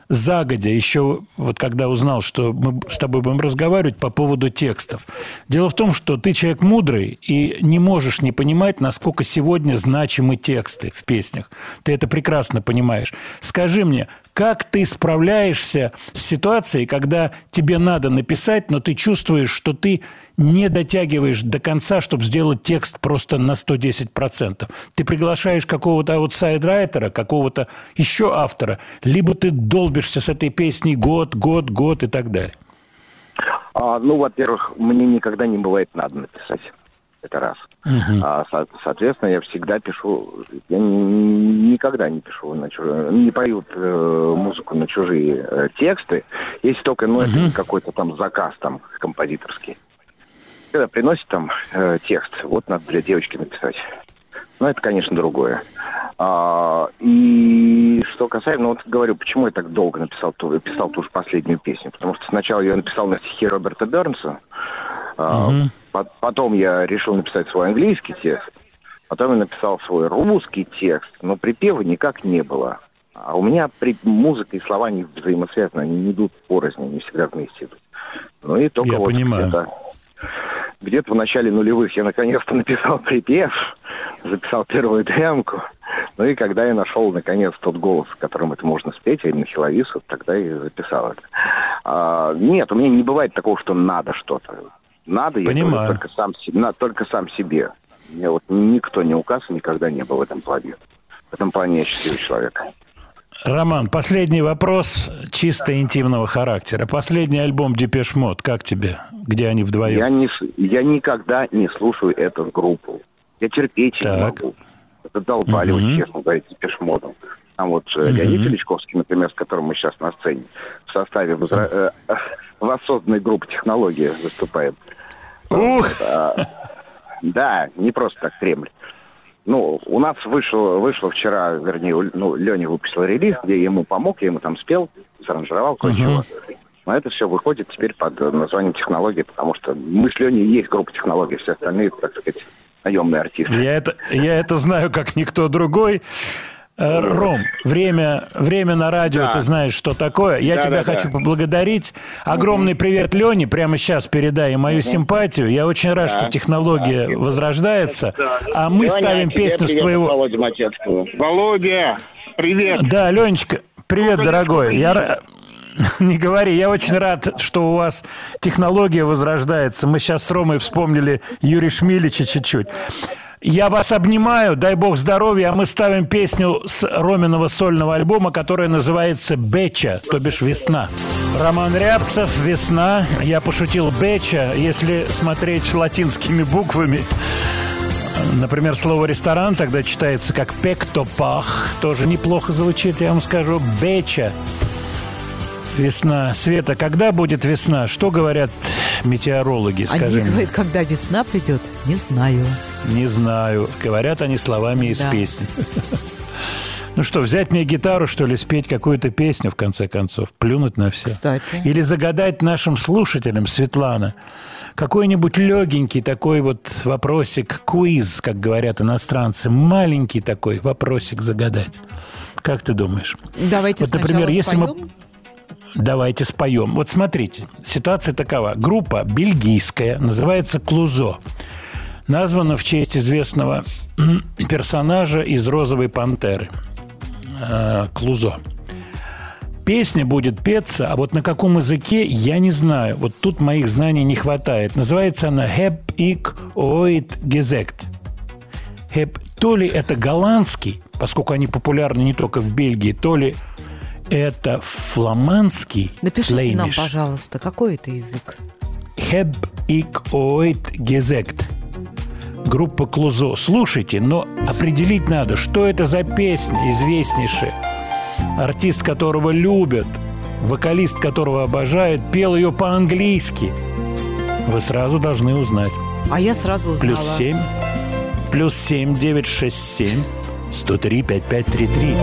загодя, еще вот когда узнал, что мы с тобой будем разговаривать по поводу текстов. Дело в том, что ты человек мудрый и не можешь не понимать, насколько сегодня значимы тексты в песнях. Ты это прекрасно понимаешь. Скажи мне, как ты справляешься с ситуацией, когда тебе надо написать, но ты чувствуешь, что ты не дотягиваешь до конца, чтобы сделать текст просто на 110%. Ты приглашаешь какого-то аутсайд-райтера, какого-то еще автора, либо ты долбишься с этой песней год, год, год и так далее. А, ну, во-первых, мне никогда не бывает надо написать. Это раз. А, со- соответственно, я всегда пишу, я ни- никогда не пишу на чужие, не пою э, музыку на чужие э, тексты, если только, ну, это не какой-то там заказ там композиторский. Когда приносит там э, текст, вот надо для девочки написать. Ну, это, конечно, другое. А, и что касается, ну вот говорю, почему я так долго написал ту, писал ту же последнюю песню? Потому что сначала я написал на стихи Роберта Бернса, а, потом я решил написать свой английский текст, потом я написал свой русский текст, но припева никак не было. А у меня при, музыка и слова не взаимосвязаны, они не идут порознь, они всегда вместе идут. Ну и только Я вот понимаю. где-то где-то в начале нулевых я наконец-то написал припев, записал первую демку. Ну и когда я нашел наконец тот голос, которым это можно спеть, а именно Хиловису, тогда я и записал это. А, нет, у меня не бывает такого, что надо что-то. Надо, я Понимаю. говорю только сам, на- только сам себе. Мне вот никто не указ никогда не был в этом плане. В этом плане я счастливый человек. Роман, последний вопрос чисто интимного характера. Последний альбом Depeche Mode, как тебе? Где они вдвоем? Я, не, я никогда не слушаю эту группу. Я терпеть ее не Так. могу. Задолбали, Мгм. честно говоря, Depeche Mode'ом. Там вот э, Леонид Величковский, например, с которым мы сейчас на сцене, в составе возра- воссозданной группы «Технология» выступает. Ух! А, Да, не просто так Кремль. Ну, у нас вышел, вышло вчера, вернее, ну, Леня выпустил релиз, где ему помог, я ему там спел, заранжировал кое-чего. Но это все выходит теперь под названием «Технология», потому что мы с Леней есть группа «Технология», все остальные, так сказать, наемные артисты. Я это, я это знаю, как никто другой. Э, Ром, время, время на радио, Да. ты знаешь, что такое. Я Да, тебя да, хочу да. поблагодарить. Огромный привет Лене. Прямо сейчас передай мою симпатию. Я очень рад, что технология возрождается. А мы ставим песню с твоего... Володя. Володя, привет! Да, Ленечка, привет, дорогой. Я Не говори, я очень рад, что у вас технология возрождается. Мы сейчас с Ромой вспомнили Юрия Шмилича чуть-чуть. Я вас обнимаю, дай бог здоровья, а мы ставим песню с Роминого сольного альбома, которая называется «Беча», то бишь «Весна». Роман Рябцев, «Весна». Я пошутил «Беча», если смотреть латинскими буквами. Например, слово «ресторан» тогда читается как «пектопах». Тоже неплохо звучит, я вам скажу. «Беча». Весна. Света, когда будет весна? Что говорят метеорологи, скажи Они говорят, когда весна придет, не знаю. Не знаю. Говорят они словами из Да. песни. Ну что, взять мне гитару, что ли, спеть какую-то песню, в конце концов? Плюнуть на все. Кстати. Или загадать нашим слушателям, Светлана, какой-нибудь легенький такой вот вопросик, квиз, как говорят иностранцы, маленький такой вопросик загадать. Как ты думаешь? Давайте Вот, сначала например, если мы- споем. Давайте споем. Вот смотрите, ситуация такова. Группа бельгийская, называется «Клузо». Названа в честь известного персонажа из «Розовой пантеры» э, Клузо. Песня будет петься, а вот на каком языке, я не знаю. Вот тут моих знаний не хватает. Называется она «Heb ik ooit gezegd». Heb- То ли это голландский, поскольку они популярны не только в Бельгии, то ли это фламандский Напишите нам, флеймиш. пожалуйста, какой это язык. Heb ik ooit gezegd. Группа Клузо. Слушайте, но определить надо, что это за песня известнейшая. Артист, которого любят, вокалист, которого обожают, пел ее по-английски. Вы сразу должны узнать. А я сразу узнала. Плюс 7, плюс 7, 9, 6, 7, 103, 5, 5, 3, 3.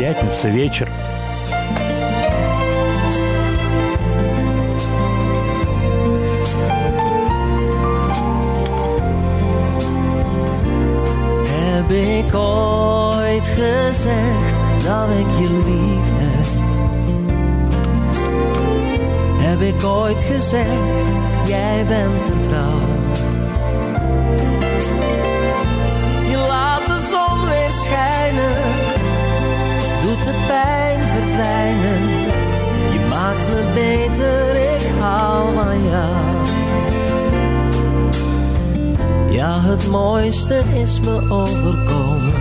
Пятница, вечер. Ik ooit gezegd dat ik je lief heb? Ik ooit gezegd, jij bent een vrouw? Je laat de zon weer schijnen, doet de pijn verdwijnen. Je maakt me beter, ik hou van jou. Ja, het mooiste is me overkomen.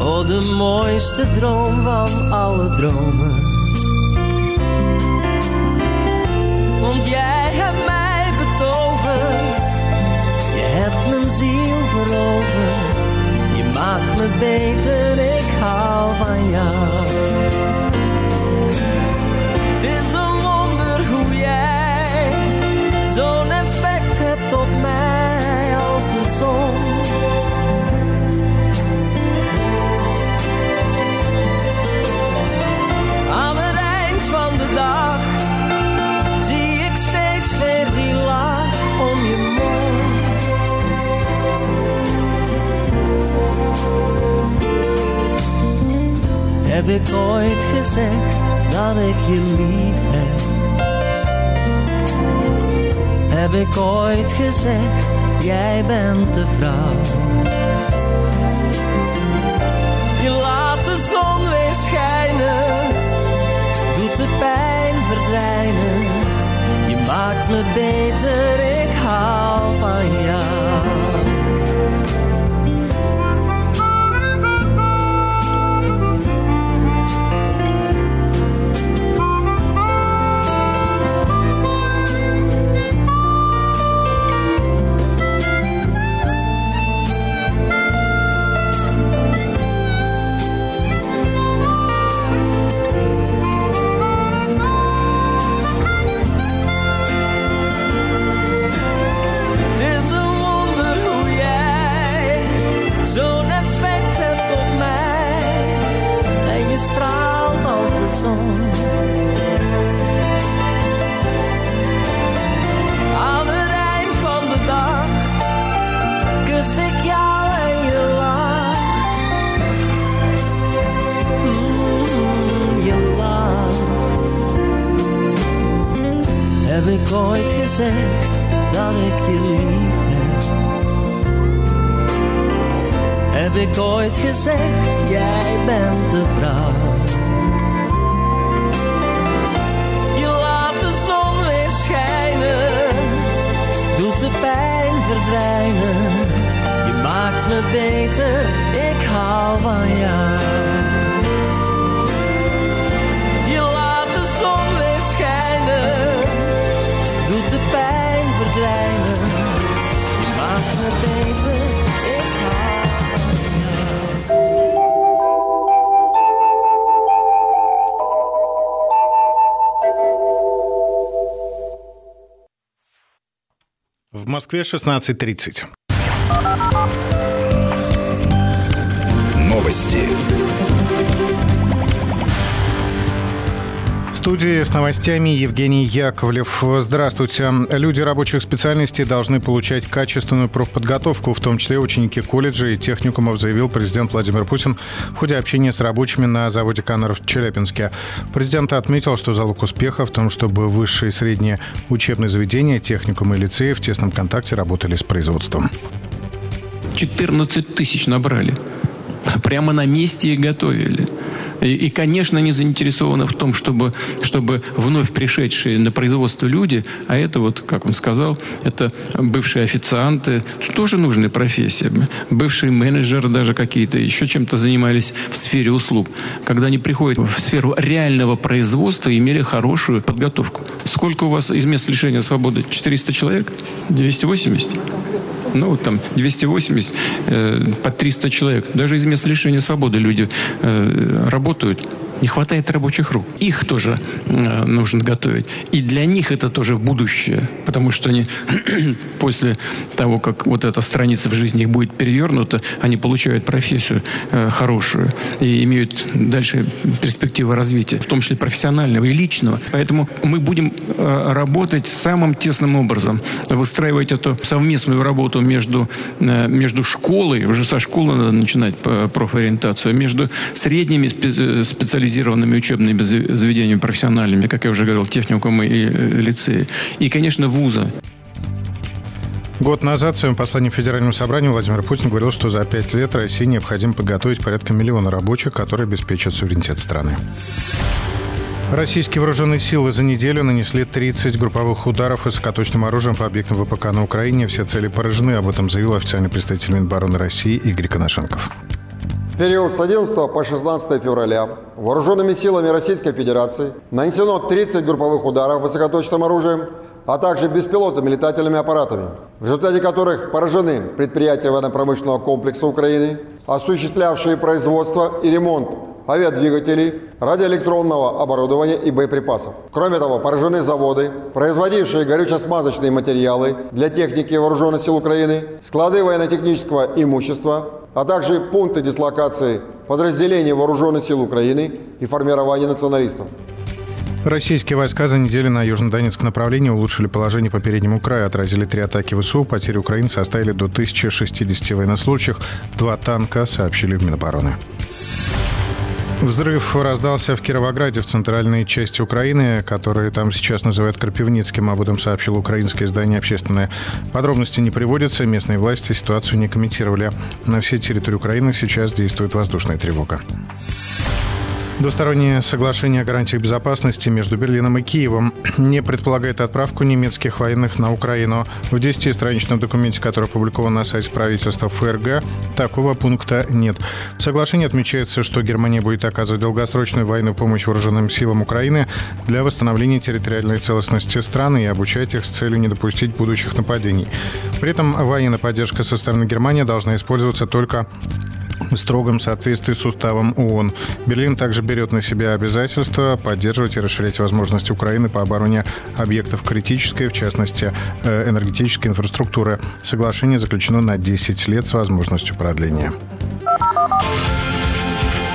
Oh, de mooiste droom van alle dromen. Want jij hebt mij betoverd. Je hebt mijn ziel veroverd. Je maakt me beter, ik hou van jou. Aan het eind van de dag zie ik steeds weer die laag om je mond. Heb ik ooit gezegd dat ik je lief? Heb ik ooit gezegd, jij bent de vrouw? Je laat de zon weer schijnen, doet de pijn verdwijnen. Je maakt me beter, ik hou van jou. Москве 16.30. Новости. Студии с новостями Евгений Яковлев. Здравствуйте. Люди рабочих специальностей должны получать качественную профподготовку, в том числе ученики колледжей и техникумов, заявил президент Владимир Путин в ходе общения с рабочими на заводе Каннер в Челябинске. Президент отметил, что залог успеха в том, чтобы высшие и средние учебные заведения, техникумы и лицеи в тесном контакте работали с производством. 14 тысяч набрали. Прямо на месте и готовили. И, и, конечно, не заинтересованы в том, чтобы, чтобы вновь пришедшие на производство люди, а это вот, как он сказал, это бывшие официанты, тоже нужные профессии, бывшие менеджеры даже какие-то, еще чем-то занимались в сфере услуг. Когда они приходят в сферу реального производства, имели хорошую подготовку. Сколько у вас из мест лишения свободы? 400 человек? 280? Ну, там 280 э, по 300 человек. Даже из мест лишения свободы люди э, работают. Не хватает рабочих рук. Их тоже э, нужно готовить. И для них это тоже будущее. Потому что они после того, как вот эта страница в жизни их будет перевернута, они получают профессию э, хорошую и имеют дальше перспективы развития, в том числе профессионального и личного. Поэтому мы будем э, работать самым тесным образом, выстраивать эту совместную работу между, э, между школой, уже со школы надо начинать профориентацию, между средними спе- специализированными учебными зав- заведениями профессиональными, как я уже говорил, техникумы и э, лицеи. И, конечно, вузы. Год назад в своем послании Федеральному собранию Владимир Путин говорил, что за пять лет России необходимо подготовить порядка миллиона рабочих, которые обеспечат суверенитет страны. Российские вооруженные силы за неделю нанесли 30 групповых ударов высокоточным оружием по объектам ВПК на Украине. Все цели поражены. Об этом заявил официальный представитель Минобороны России Игорь Коношенков. В период с 11 по 16 февраля вооруженными силами Российской Федерации нанесено 30 групповых ударов высокоточным оружием а также беспилотными летательными аппаратами, в результате которых поражены предприятия военно-промышленного комплекса Украины, осуществлявшие производство и ремонт авиадвигателей, радиоэлектронного оборудования и боеприпасов. Кроме того, поражены заводы, производившие горюче-смазочные материалы для техники вооруженных сил Украины, склады военно-технического имущества, а также пункты дислокации подразделений вооруженных сил Украины и формирования националистов. Российские войска за неделю на Южнодонецк направлении улучшили положение по переднему краю, отразили три атаки ВСУ, потери Украины составили до 1060 военнослужащих, два танка, сообщили в Минобороны. Взрыв раздался в Кировограде, в центральной части Украины, который там сейчас называют Крапивницким. Об этом сообщило украинское издание «Общественное». Подробности не приводятся, местные власти ситуацию не комментировали. На всей территории Украины сейчас действует воздушная тревога. Двустороннее соглашение о гарантиях безопасности между Берлином и Киевом не предполагает отправку немецких военных на Украину. В 10-страничном документе, который опубликован на сайте правительства ФРГ, такого пункта нет. В соглашении отмечается, что Германия будет оказывать долгосрочную военную помощь вооруженным силам Украины для восстановления территориальной целостности страны и обучать их с целью не допустить будущих нападений. При этом военная поддержка со стороны Германии должна использоваться только в строгом соответствии с уставом ООН. Берлин также берет на себя обязательство поддерживать и расширять возможности Украины по обороне объектов критической, в частности, э, энергетической инфраструктуры. Соглашение заключено на 10 лет с возможностью продления.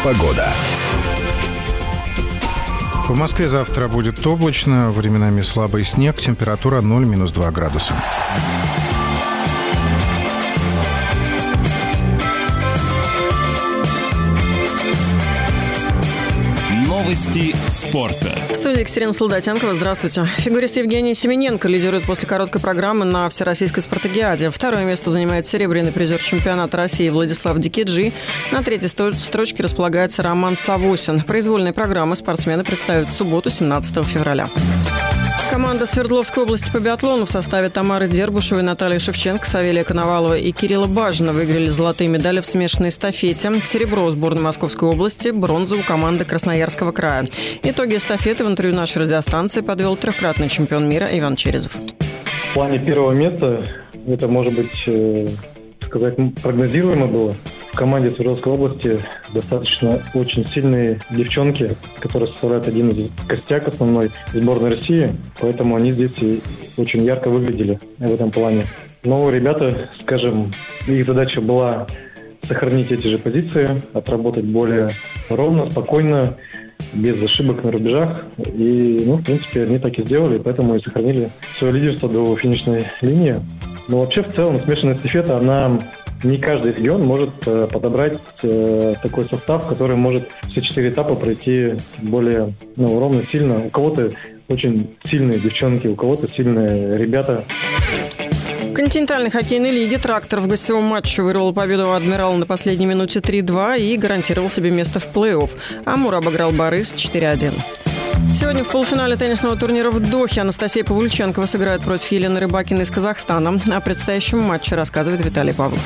Погода. В Москве завтра будет облачно, временами слабый снег, температура 0-2 градуса. Новости спорта. В студии Екатерина Солдатенкова. Здравствуйте. Фигурист Евгений Семененко лидирует после короткой программы на Всероссийской спартакиаде. Второе место занимает серебряный призер чемпионата России Владислав Дикиджи. На третьей строчке располагается Роман Савосин. Произвольные программы спортсмены представят в субботу, 17 февраля. Команда Свердловской области по биатлону в составе Тамары Дербушевой, Натальи Шевченко, Савелия Коновалова и Кирилла Бажина выиграли золотые медали в смешанной эстафете. Серебро сборной Московской области, бронза у команды Красноярского края. Итоги эстафеты в интервью нашей радиостанции подвел трехкратный чемпион мира Иван Черезов. В плане первого места это, может быть, э, сказать, прогнозируемо было в команде Свердловской области достаточно очень сильные девчонки, которые составляют один из костяк основной сборной России, поэтому они здесь и очень ярко выглядели в этом плане. Но ребята, скажем, их задача была сохранить эти же позиции, отработать более ровно, спокойно, без ошибок на рубежах. И, ну, в принципе, они так и сделали, поэтому и сохранили свое лидерство до финишной линии. Но вообще, в целом, смешанная эстафета, она не каждый регион может э, подобрать э, такой состав, который может все четыре этапа пройти более ну, ровно, сильно. У кого-то очень сильные девчонки, у кого-то сильные ребята. В континентальной хоккейной лиге «Трактор» в гостевом матче вырвал победу «Адмирал» на последней минуте 3-2 и гарантировал себе место в плей-офф. Амур обыграл «Борис» 4-1. Сегодня в полуфинале теннисного турнира в Дохе Анастасия Павлюченкова сыграет против Елены Рыбакиной из Казахстана. О предстоящем матче рассказывает Виталий Павлов.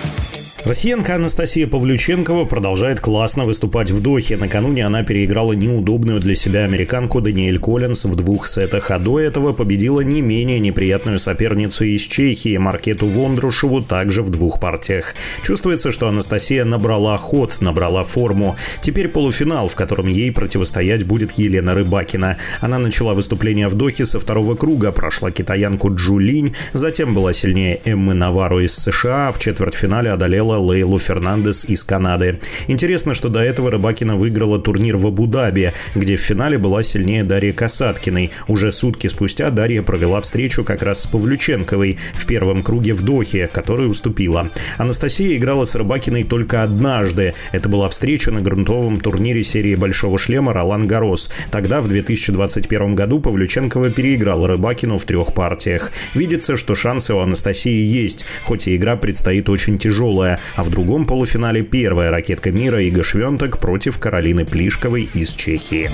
Россиянка Анастасия Павлюченкова продолжает классно выступать в Дохе. Накануне она переиграла неудобную для себя американку Даниэль Коллинс в двух сетах, а до этого победила не менее неприятную соперницу из Чехии Маркету Вондрушеву также в двух партиях. Чувствуется, что Анастасия набрала ход, набрала форму. Теперь полуфинал, в котором ей противостоять будет Елена Рыбакина. Она начала выступление в Дохе со второго круга, прошла китаянку Джулинь, затем была сильнее Эммы Навару из США, в четвертьфинале одолела Лейлу Фернандес из Канады. Интересно, что до этого Рыбакина выиграла турнир в Абу-Даби, где в финале была сильнее Дарья Касаткиной. Уже сутки спустя Дарья провела встречу как раз с Павлюченковой в первом круге в Дохе, которой уступила. Анастасия играла с Рыбакиной только однажды. Это была встреча на грунтовом турнире серии «Большого шлема» Ролан Гарос. Тогда, в 2021 году, Павлюченкова переиграла Рыбакину в трех партиях. Видится, что шансы у Анастасии есть, хоть и игра предстоит очень тяжелая а в другом полуфинале первая ракетка мира Ига Швентек против Каролины Плишковой из Чехии.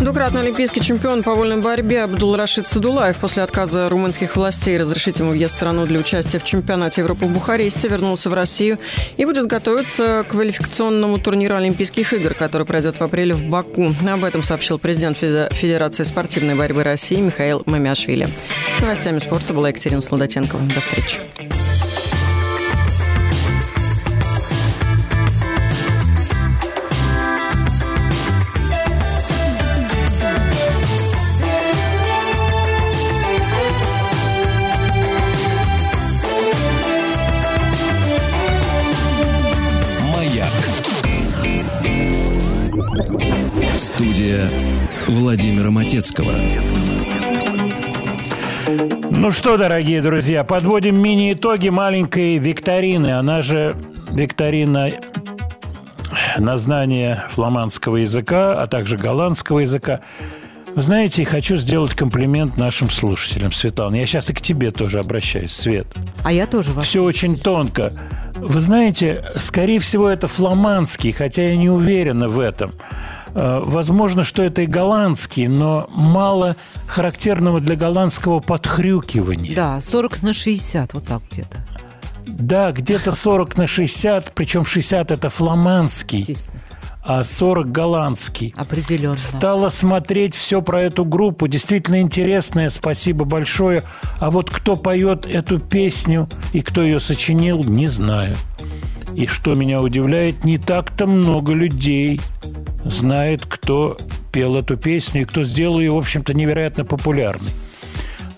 Двукратный олимпийский чемпион по вольной борьбе Абдул Рашид Садулаев после отказа румынских властей разрешить ему въезд в страну для участия в чемпионате Европы в Бухаресте вернулся в Россию и будет готовиться к квалификационному турниру Олимпийских игр, который пройдет в апреле в Баку. Об этом сообщил президент Федерации спортивной борьбы России Михаил Мамяшвили. С новостями спорта была Екатерина Сладотенкова. До встречи. Владимира Матецкого. Ну что, дорогие друзья, подводим мини-итоги маленькой викторины. Она же викторина на знание фламандского языка, а также голландского языка. Вы знаете, хочу сделать комплимент нашим слушателям, Светлана. Я сейчас и к тебе тоже обращаюсь, Свет. А я тоже вас. Все очень тонко. Вы знаете, скорее всего, это фламандский, хотя я не уверена в этом. Э, возможно, что это и голландский, но мало характерного для голландского подхрюкивания. Да, 40 на 60, вот так где-то. Да, где-то 40 на 60, причем 60 это фламандский, а 40 голландский. Определенно. Стала смотреть все про эту группу. Действительно интересная, спасибо большое. А вот кто поет эту песню и кто ее сочинил, не знаю. И что меня удивляет, не так-то много людей знает, кто пел эту песню и кто сделал ее, в общем-то, невероятно популярной.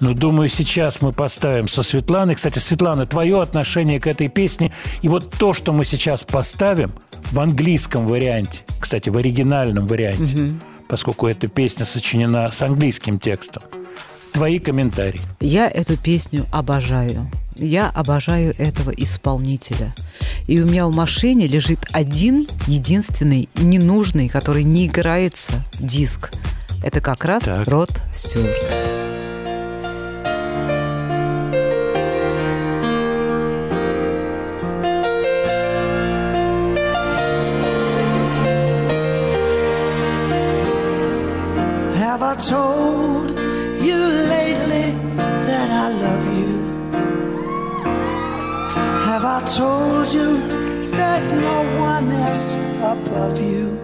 Но думаю, сейчас мы поставим со Светланой. Кстати, Светлана, твое отношение к этой песне и вот то, что мы сейчас поставим в английском варианте, кстати, в оригинальном варианте, угу. поскольку эта песня сочинена с английским текстом. Твои комментарии. Я эту песню обожаю. Я обожаю этого исполнителя. И у меня в машине лежит один единственный ненужный, который не играется диск. Это как раз так. Род Стюарт. Have I told told you there's no one else above you?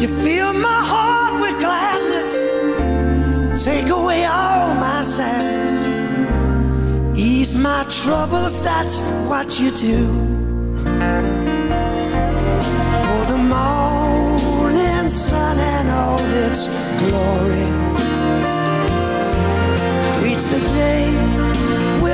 You fill my heart with gladness, take away all my sadness, ease my troubles, that's what you do. For the morning sun and all its glory greets the day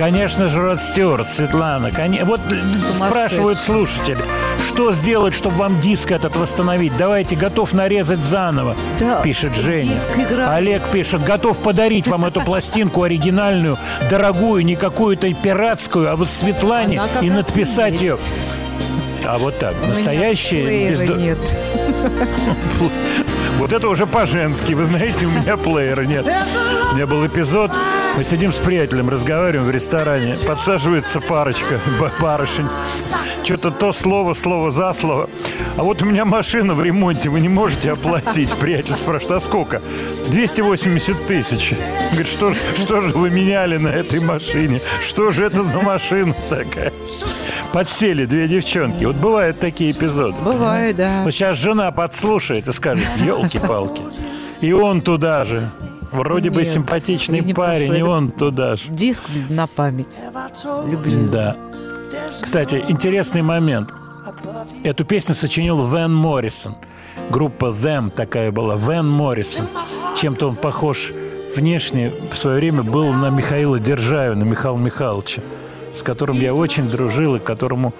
Конечно же, Род Стюарт, Светлана. Коне... Вот спрашивают слушатели, что сделать, чтобы вам диск этот восстановить? Давайте, готов нарезать заново, Да, пишет Женя. Олег пишет, готов подарить вам эту пластинку оригинальную, дорогую, не какую-то пиратскую, а вот Светлане и есть. ее. А вот так, настоящие... бездо- нет. Вот это уже по-женски. Вы знаете, у меня плеера нет. У меня был эпизод. Мы сидим с приятелем, разговариваем в ресторане. Подсаживается парочка, ба- барышень. Что-то то слово, слово за слово. А вот у меня машина в ремонте, вы не можете оплатить. Приятель спрашивает, а сколько? 280 тысяч. Говорит, что, что же вы меняли на этой машине? Что же это за машина такая? Подсели две девчонки. Вот бывают такие эпизоды. Бывает, да. Вот сейчас жена подслушает и скажет, елки-палки. И он туда же. Вроде бы Нет, симпатичный я не парень, прошу, и это он туда же. Диск на память. Люблю. Да. Кстати, интересный момент. Эту песню сочинил Вэн Моррисон. Группа Them такая была. Вэн Моррисон. Чем-то он похож внешне в свое время был на Михаила Державина, Михаила Михайловича, с которым я очень дружил и которому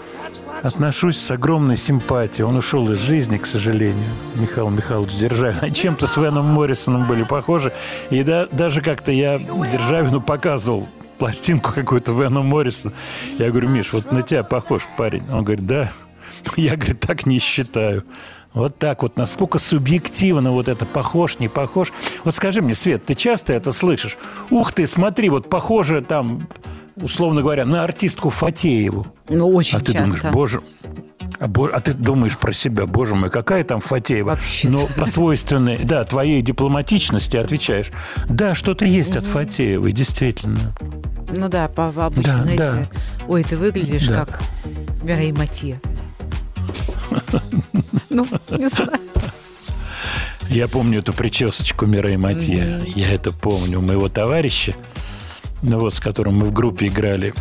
отношусь с огромной симпатией. Он ушел из жизни, к сожалению, Михаил Михайлович Державин. Чем-то с Веном Моррисоном были похожи. И да, даже как-то я Державину показывал пластинку какую-то Вену Моррисона. Я говорю, Миш, вот на тебя похож парень. Он говорит, да. Я, говорит, так не считаю. Вот так вот, насколько субъективно вот это похож, не похож. Вот скажи мне, Свет, ты часто это слышишь? Ух ты, смотри, вот похоже там, условно говоря, на артистку Фатееву. Ну, очень А ты часто. думаешь, боже, а, а ты думаешь про себя, боже мой, какая там Фатеева? Но по свойственной, да, твоей дипломатичности отвечаешь, да, что-то есть от Фатеевой, действительно. Ну да, по по обычно, Да, знаете, ой, ты выглядишь Да. как Мирей Матье. Ну, не знаю. Я помню эту причесочку Мирей Матье. Я это помню. У моего товарища, ну вот с которым мы в группе играли,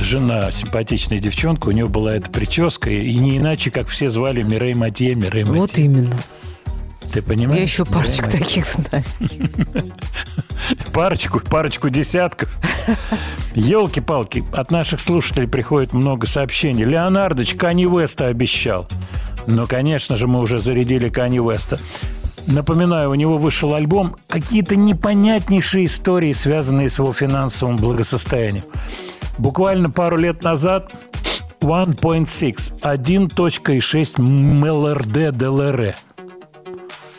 жена, симпатичная девчонка, у нее была эта прическа, и не иначе, как все звали Мирей Матье, Мирей Матье. Вот именно. Ты понимаешь? Я еще Мирей парочку Матье. таких знаю. Парочку, парочку десятков. Елки-палки, от наших слушателей приходит много сообщений. Леонардович Кани Уэста обещал. Но, конечно же, мы уже зарядили Кани Уэста. Напоминаю, у него вышел альбом какие-то непонятнейшие истории, связанные с его финансовым благосостоянием. Буквально пару лет назад 1.6, 1.6 МЛРД ДЛР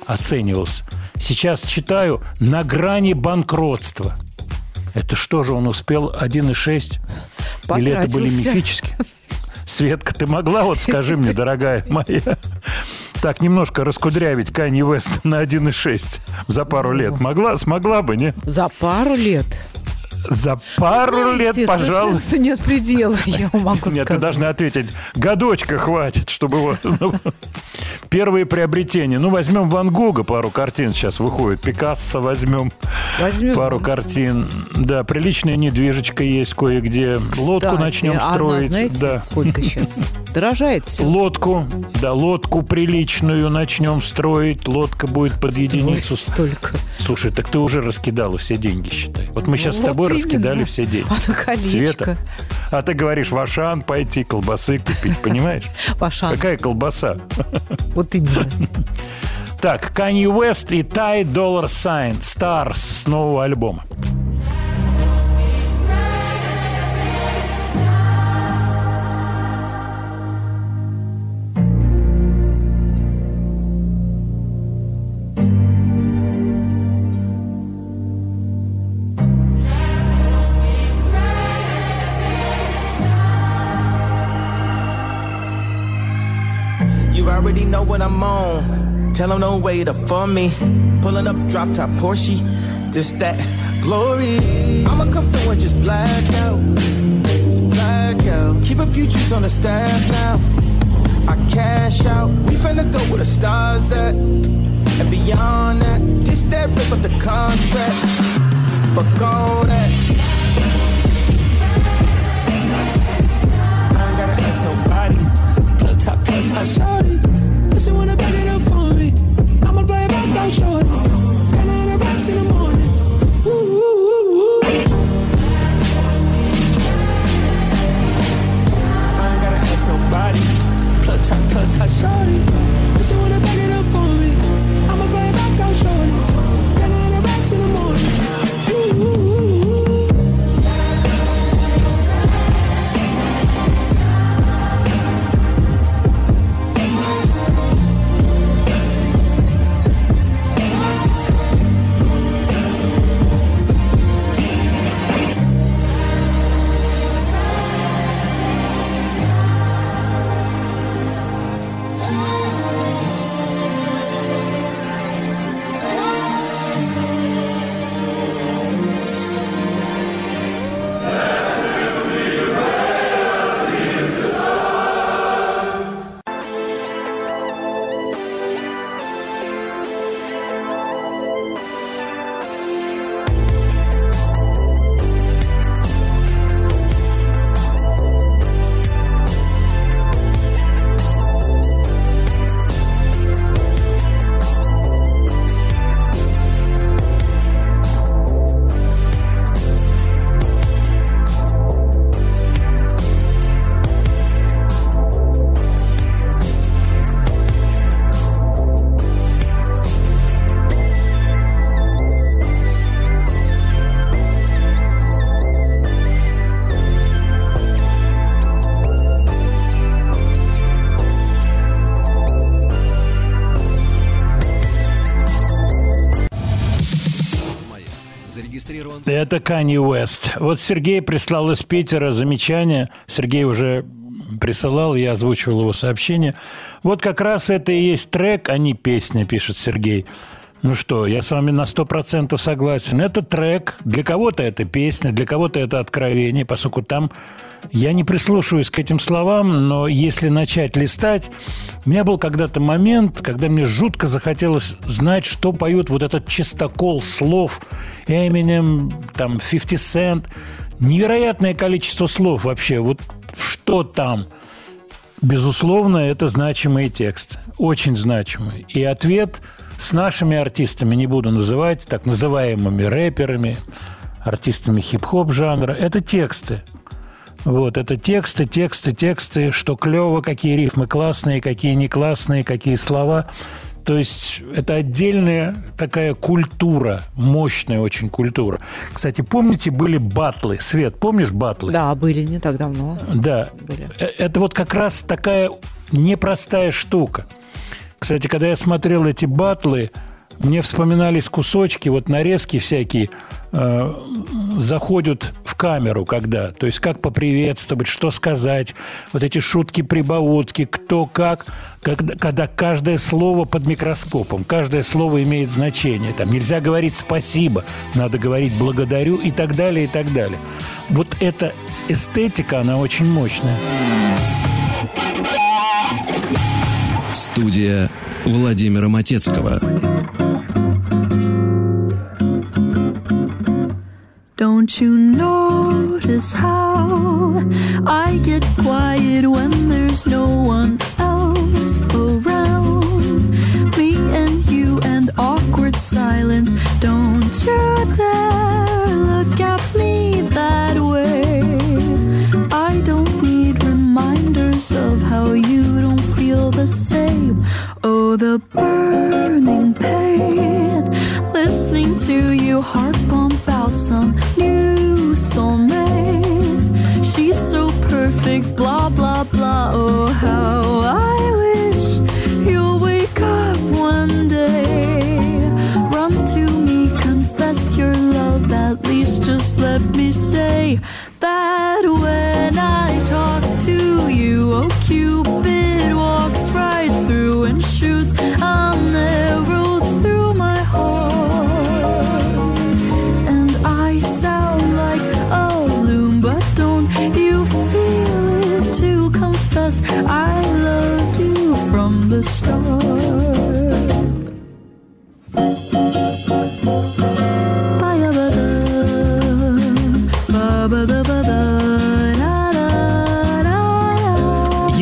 оценивался. Сейчас читаю на грани банкротства. Это что же он успел 1,6? Или это были мифические? Светка, ты могла, вот скажи мне, дорогая моя, так немножко раскудрявить Канье Вест на 1,6 за пару лет? Могла? Смогла бы, не? За пару лет. За пару лет, Знаете, пожалуйста. совершенству нет предела, я могу Нет, ты сказать. должна ответить, годочка хватит, чтобы его... ну, Первые приобретения. Ну, возьмем Ван Гога, пару картин сейчас выходит. Пикассо возьмем. Возьмем. Пару картин. Да, приличная недвижечка есть кое-где. Лодку начнем строить. знаете, да. сколько сейчас? Дорожает все. Лодку, да, лодку приличную начнем строить. Лодка будет под единицу. Столько. Слушай, так ты уже раскидала все деньги, считай. Вот мы сейчас с Вот именно. раскидали все деньги. А на колечко. Света. А ты говоришь, в Ашан пойти, колбасы купить, понимаешь? В Ашан. Какая колбаса? Вот именно. Так, Kanye West и Ty Dollar Sign Stars с нового альбома. I'm on. Tell them don't wait up for me. Pulling up drop top Porsche. Just that glory. I'ma come through and just black out. Just black out. Keep a few G's on the staff now. I cash out. We finna go where the stars at. And beyond that, this that rip up the contract. Fuck all that. I ain't gotta ask nobody. Plug top, plug top, shorty. Rocks in the morning. Ooh, ooh, ooh. I ain't gotta ask nobody. Plug top, plug top, shorty. Listen when I back Это Канни Уэст. Вот Сергей прислал из Питера замечание. Сергей уже присылал, я озвучивал его сообщение. Вот как раз это и есть трек, а не песня, пишет Сергей. Ну что, я с вами на сто процентов согласен. Это трек, для кого-то это песня, для кого-то это откровение, поскольку там я не прислушиваюсь к этим словам, но если начать листать, у меня был когда-то момент, когда мне жутко захотелось знать, что поют вот этот чистокол слов Eminem, там, 50 Cent. Невероятное количество слов вообще. Вот что там? Безусловно, это значимый текст. Очень значимый. И ответ с нашими артистами, не буду называть, так называемыми рэперами, артистами хип-хоп жанра, это тексты. Вот, это тексты, тексты, тексты, что клево, какие рифмы классные, какие не классные, какие слова. То есть это отдельная такая культура, мощная очень культура. Кстати, помните, были батлы? Свет, помнишь батлы? Да, были не так давно. Да. Были. Э, Это вот как раз такая непростая штука. Кстати, когда я смотрел эти батлы, мне вспоминались кусочки, вот нарезки всякие э, заходят в камеру, когда, то есть как поприветствовать, что сказать, вот эти шутки-прибаутки, кто как, когда, когда каждое слово под микроскопом, каждое слово имеет значение. Там нельзя говорить спасибо, надо говорить благодарю и так далее, и так далее. Вот эта эстетика, она очень мощная. Студия Владимира Матецкого. Don't you notice how I get quiet when there's no one else around? Me and you and awkward silence. Don't you dare look at of how you don't feel the same. Oh, the burning pain. Listening to you heart pump out some new soulmate. She's so perfect, blah, blah, blah. Oh, how I wish you'll wake up one day. Run to me, confess your love. At least just let me say that when I talk to you, oh, Cupid walks right through and shoots an arrow through my heart. And I sound like a loon, but don't you feel it to confess I loved you from the start?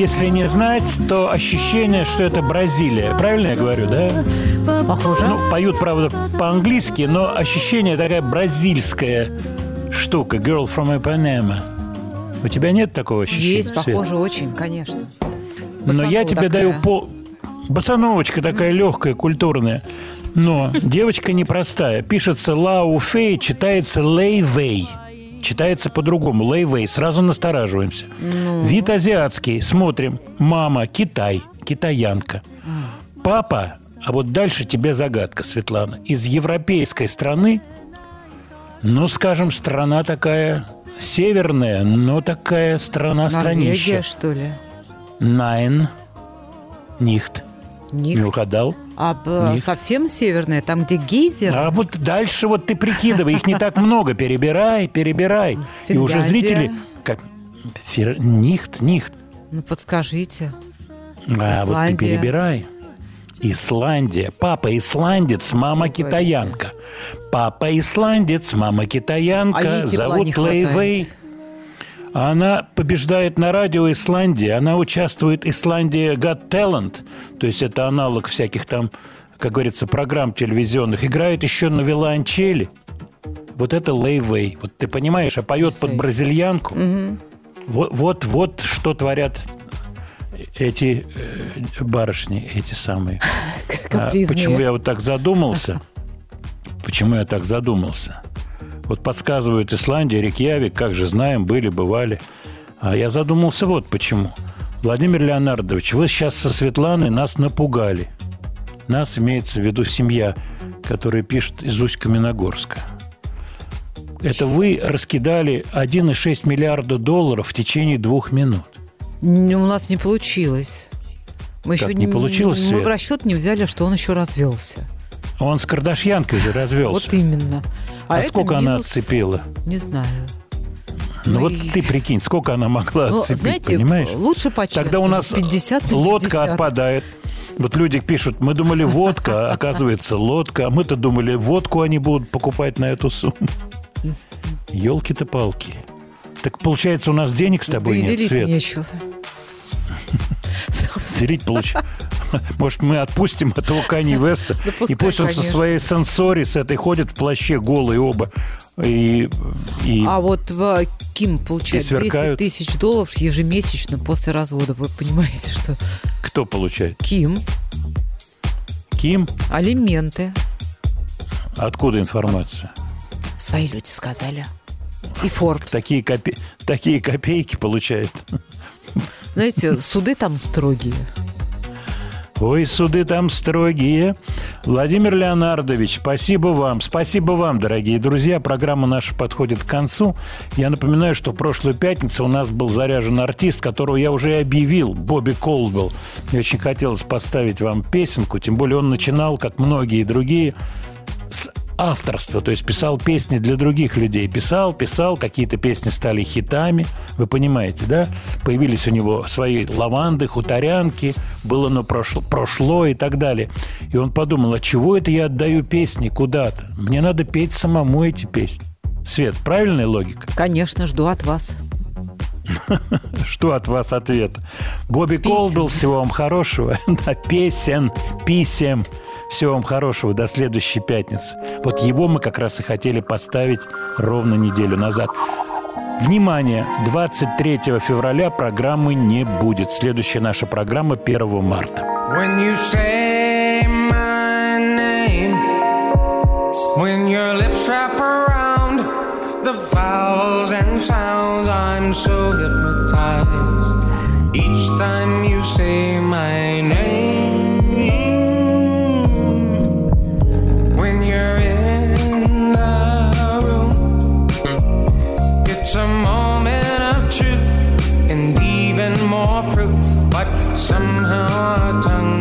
Если не знать, то ощущение, что это Бразилия. Правильно я говорю, да? Похоже. Ну, поют, правда, по-английски, но ощущение такая бразильская штука. Girl from Ipanema. У тебя нет такого ощущения? Есть, Свет? похоже, очень, конечно. Но я тебе такая. даю пол... Босановочка такая легкая, культурная. Но девочка непростая. Пишется Лау Фей, читается Лей Вей. Читается по-другому. Лей Вей. Сразу настораживаемся. Ну. Вид азиатский. Смотрим. Мама Китай. Китаянка. Папа, а вот дальше тебе загадка, Светлана. Из европейской страны, ну, скажем, страна такая северная, но такая страна-странища. Норвегия, что ли? Найн. Нихт. Нихт. Не угадал? А б- Нихт. совсем северная, там, где гейзер? А вот дальше вот ты прикидывай, их не так много. Перебирай, перебирай. И уже зрители... Как... Нихт, нихт. Ну, подскажите. А вот ты перебирай. Исландия. Папа исландец, мама китаянка. Папа исландец, мама А китаянка. тепла Зовут не хватает. Она побеждает на радио Исландии. Она участвует Исландия Got Talent. То есть это аналог всяких там, как говорится, программ телевизионных. Играет еще на виолончели. Вот это Лейвей. Вот ты понимаешь, а поет под бразильянку. Вот, вот, вот что творят эти э, барышни, эти самые. А почему я вот так задумался? Почему я так задумался? Вот подсказывают Исландия, Рикьявик, как же знаем, были, бывали. А я задумался вот почему. Владимир Леонардович, вы сейчас со Светланой нас напугали. Нас имеется в виду семья, которая пишет из Усть-Каменогорска. Это вы раскидали 1,6 миллиарда долларов в течение двух минут. Н- У нас не получилось. Мы Как еще не получилось, Мы Свет? в расчет не взяли, что он еще развелся. Он с Кардашьянкой же развелся. Вот именно. А, это сколько она минус- отцепила? Не знаю. Ну, Ну вот и- ты прикинь, сколько она могла Ну, отцепить, знаете, понимаешь? лучше по-честному. Тогда у нас 50 на лодка 50. отпадает. Вот люди пишут, мы думали водка, а оказывается лодка. А мы-то думали, водку они будут покупать на эту сумму. Елки-то палки. Так получается, у нас денег с тобой Да нет, Свет? нечего. Делить получ... Может, мы отпустим этого Кани Веста, и пусть он со своей сенсори с этой ходит в плаще голые оба. И, и А вот э, Ким получает И 200 сверкают. тысяч долларов ежемесячно после развода. Вы понимаете, что кто получает? Ким Ким? алименты. Откуда информация? Свои люди сказали. И Forbes. Такие, копе... Такие копейки получает. Знаете, суды там строгие. Ой, суды там строгие. Владимир Леонардович, спасибо вам. Спасибо вам, дорогие друзья. Программа наша подходит к концу. Я напоминаю, что прошлую пятницу у нас был заряжен артист, которого я уже объявил, Бобби Колдвелл. Мне очень хотелось поставить вам песенку, тем более он начинал, как многие другие, с авторства, то есть писал песни для других людей. Писал, писал, какие-то песни стали хитами, вы понимаете, да? Появились у него свои лаванды, хуторянки, было но прошло, прошло и так далее. И он подумал, а чего это я отдаю песни куда-то? Мне надо петь самому эти песни. Свет, правильная логика? Конечно, жду от вас. Что от вас ответ? Бобби Колдвелл, всего вам хорошего. Песен, писем. Всего вам хорошего до следующей пятницы. Вот его мы как раз и хотели поставить ровно неделю назад. Внимание! 23 февраля программы не будет. Следующая наша программа 1 марта. When you say my name, when your lips wrap around the vowels and sounds, I'm so hypnotized. Each time you say somehow I tongue